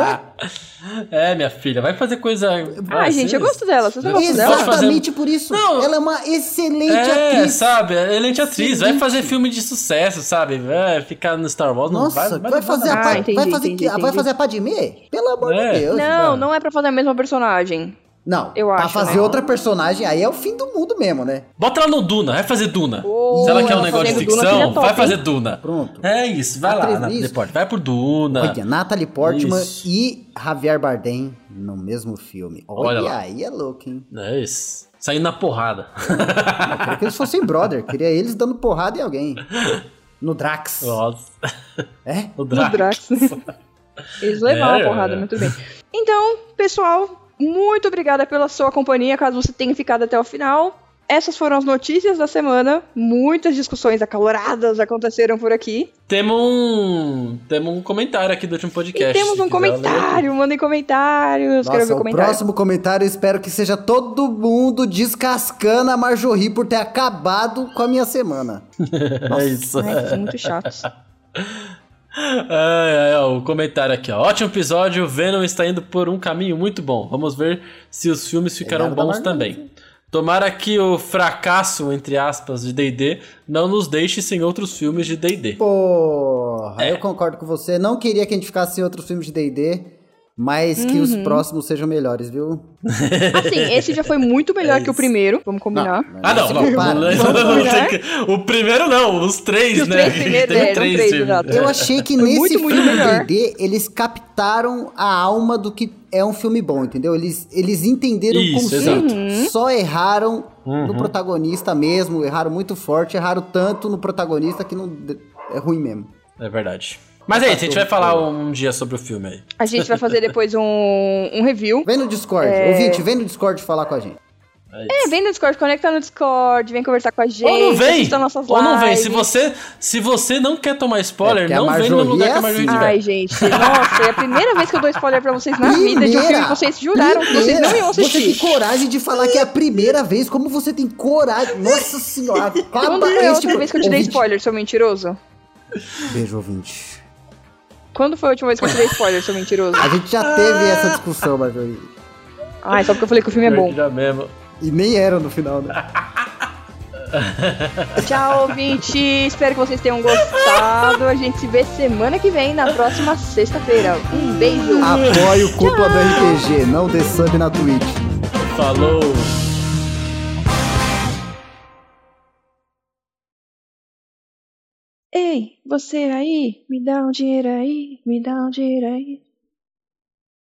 Ué? É, minha filha, vai fazer coisa. Ah, gente, eu gosto dela. Vocês não gostam dela? Exatamente por isso. Não. Ela é uma excelente É, atriz. sabe? Excelente atriz. Vai fazer filme de sucesso, sabe? Vai ficar no Star Wars. não Nossa, vai, vai, fazer, a, Ah, entendi, vai, fazer, entendi, vai entendi. fazer a Padmé? Pelo amor É. de Deus. Não, não é pra fazer a mesma personagem. Não, Eu pra acho, fazer né? outra personagem, aí é o fim do mundo mesmo, né? Bota ela no Duna, vai fazer Duna. Oh, Se ela quer um negócio de ficção, top, vai fazer hein? Duna. Pronto. É isso, vai lá, Atriz Natalie nisso. Portman. Vai por Duna. Olha, Natalie Portman Isso. e Javier Bardem no mesmo filme. Olha, Olha lá. aí é louco, hein? É isso. Saindo na porrada. Eu queria que eles fossem brother. Queria eles dando porrada em alguém. No Drax. Nossa. É? No Drax. Drax. Eles levaram É. a porrada, mas tudo bem. Então, pessoal, muito obrigada pela sua companhia, caso você tenha ficado até o final. Essas foram as notícias da semana. Muitas discussões acaloradas aconteceram por aqui. Temos um, temos um comentário aqui do último podcast. e temos um comentário. Mandem comentários. Quero ver Nossa, o comentário. próximo comentário espero que seja todo mundo descascando a Marjorie por ter acabado com a minha semana. É isso. Ai, muito chatos. Ai, ai, ó, o comentário aqui, ó. Ótimo episódio, Venom está indo por um caminho muito bom. Vamos ver se os filmes ficarão bons também. Tomara que o fracasso, entre aspas, de D&D não nos deixe sem outros filmes de D&D. Porra, É. eu concordo com você. Não queria que a gente ficasse em outros filmes de D&D, mas que os próximos sejam melhores, viu? Assim, esse já foi muito melhor É que o primeiro. Vamos combinar. Ah, não, não. Para. não, não, não, o primeiro não, os três, Os né? três primeiros, Tem é, três três, exato. Eu achei que nesse muito, muito filme melhor. D&D, eles captaram a alma do que é um filme bom, entendeu? Eles, eles entenderam Isso, o conceito. exato. Só erraram Uhum. no protagonista mesmo, erraram muito forte, erraram tanto no protagonista que não é ruim mesmo. É verdade. Mas é isso, a gente vai falar um dia sobre o filme aí. A gente vai fazer depois um, um review. Vem no Discord, É. ouvinte, vem no Discord falar com a gente. É, vem no Discord, conecta no Discord, vem conversar com a gente. Ou não vem! Ou não vem. Se você, se você não quer tomar spoiler, É, não vem no lugar é que a Marjorie assim. tiver. Ai, gente, nossa, é a primeira vez que eu dou spoiler pra vocês na vida de um filme que vocês juraram que vocês não iam Você tem assistir. coragem de falar que é a primeira vez, como você tem coragem? Nossa senhora, acaba Quando foi a última vez que eu te dei ouvinte. spoiler, seu mentiroso? Beijo, ouvinte. Quando foi a última vez que eu te dei spoiler, seu mentiroso? A gente já teve essa discussão, Marjorie. Ai, só porque eu falei que o filme é bom. Já mesmo. E nem era no final, né? Tchau, ouvinte. Espero que vocês tenham gostado. A gente se vê semana que vem, na próxima sexta-feira. Um beijo. Apoie o Cúpula do RPG, não dê sub na Twitch. Falou! Ei, você aí, me dá um dinheiro aí, me dá um dinheiro aí.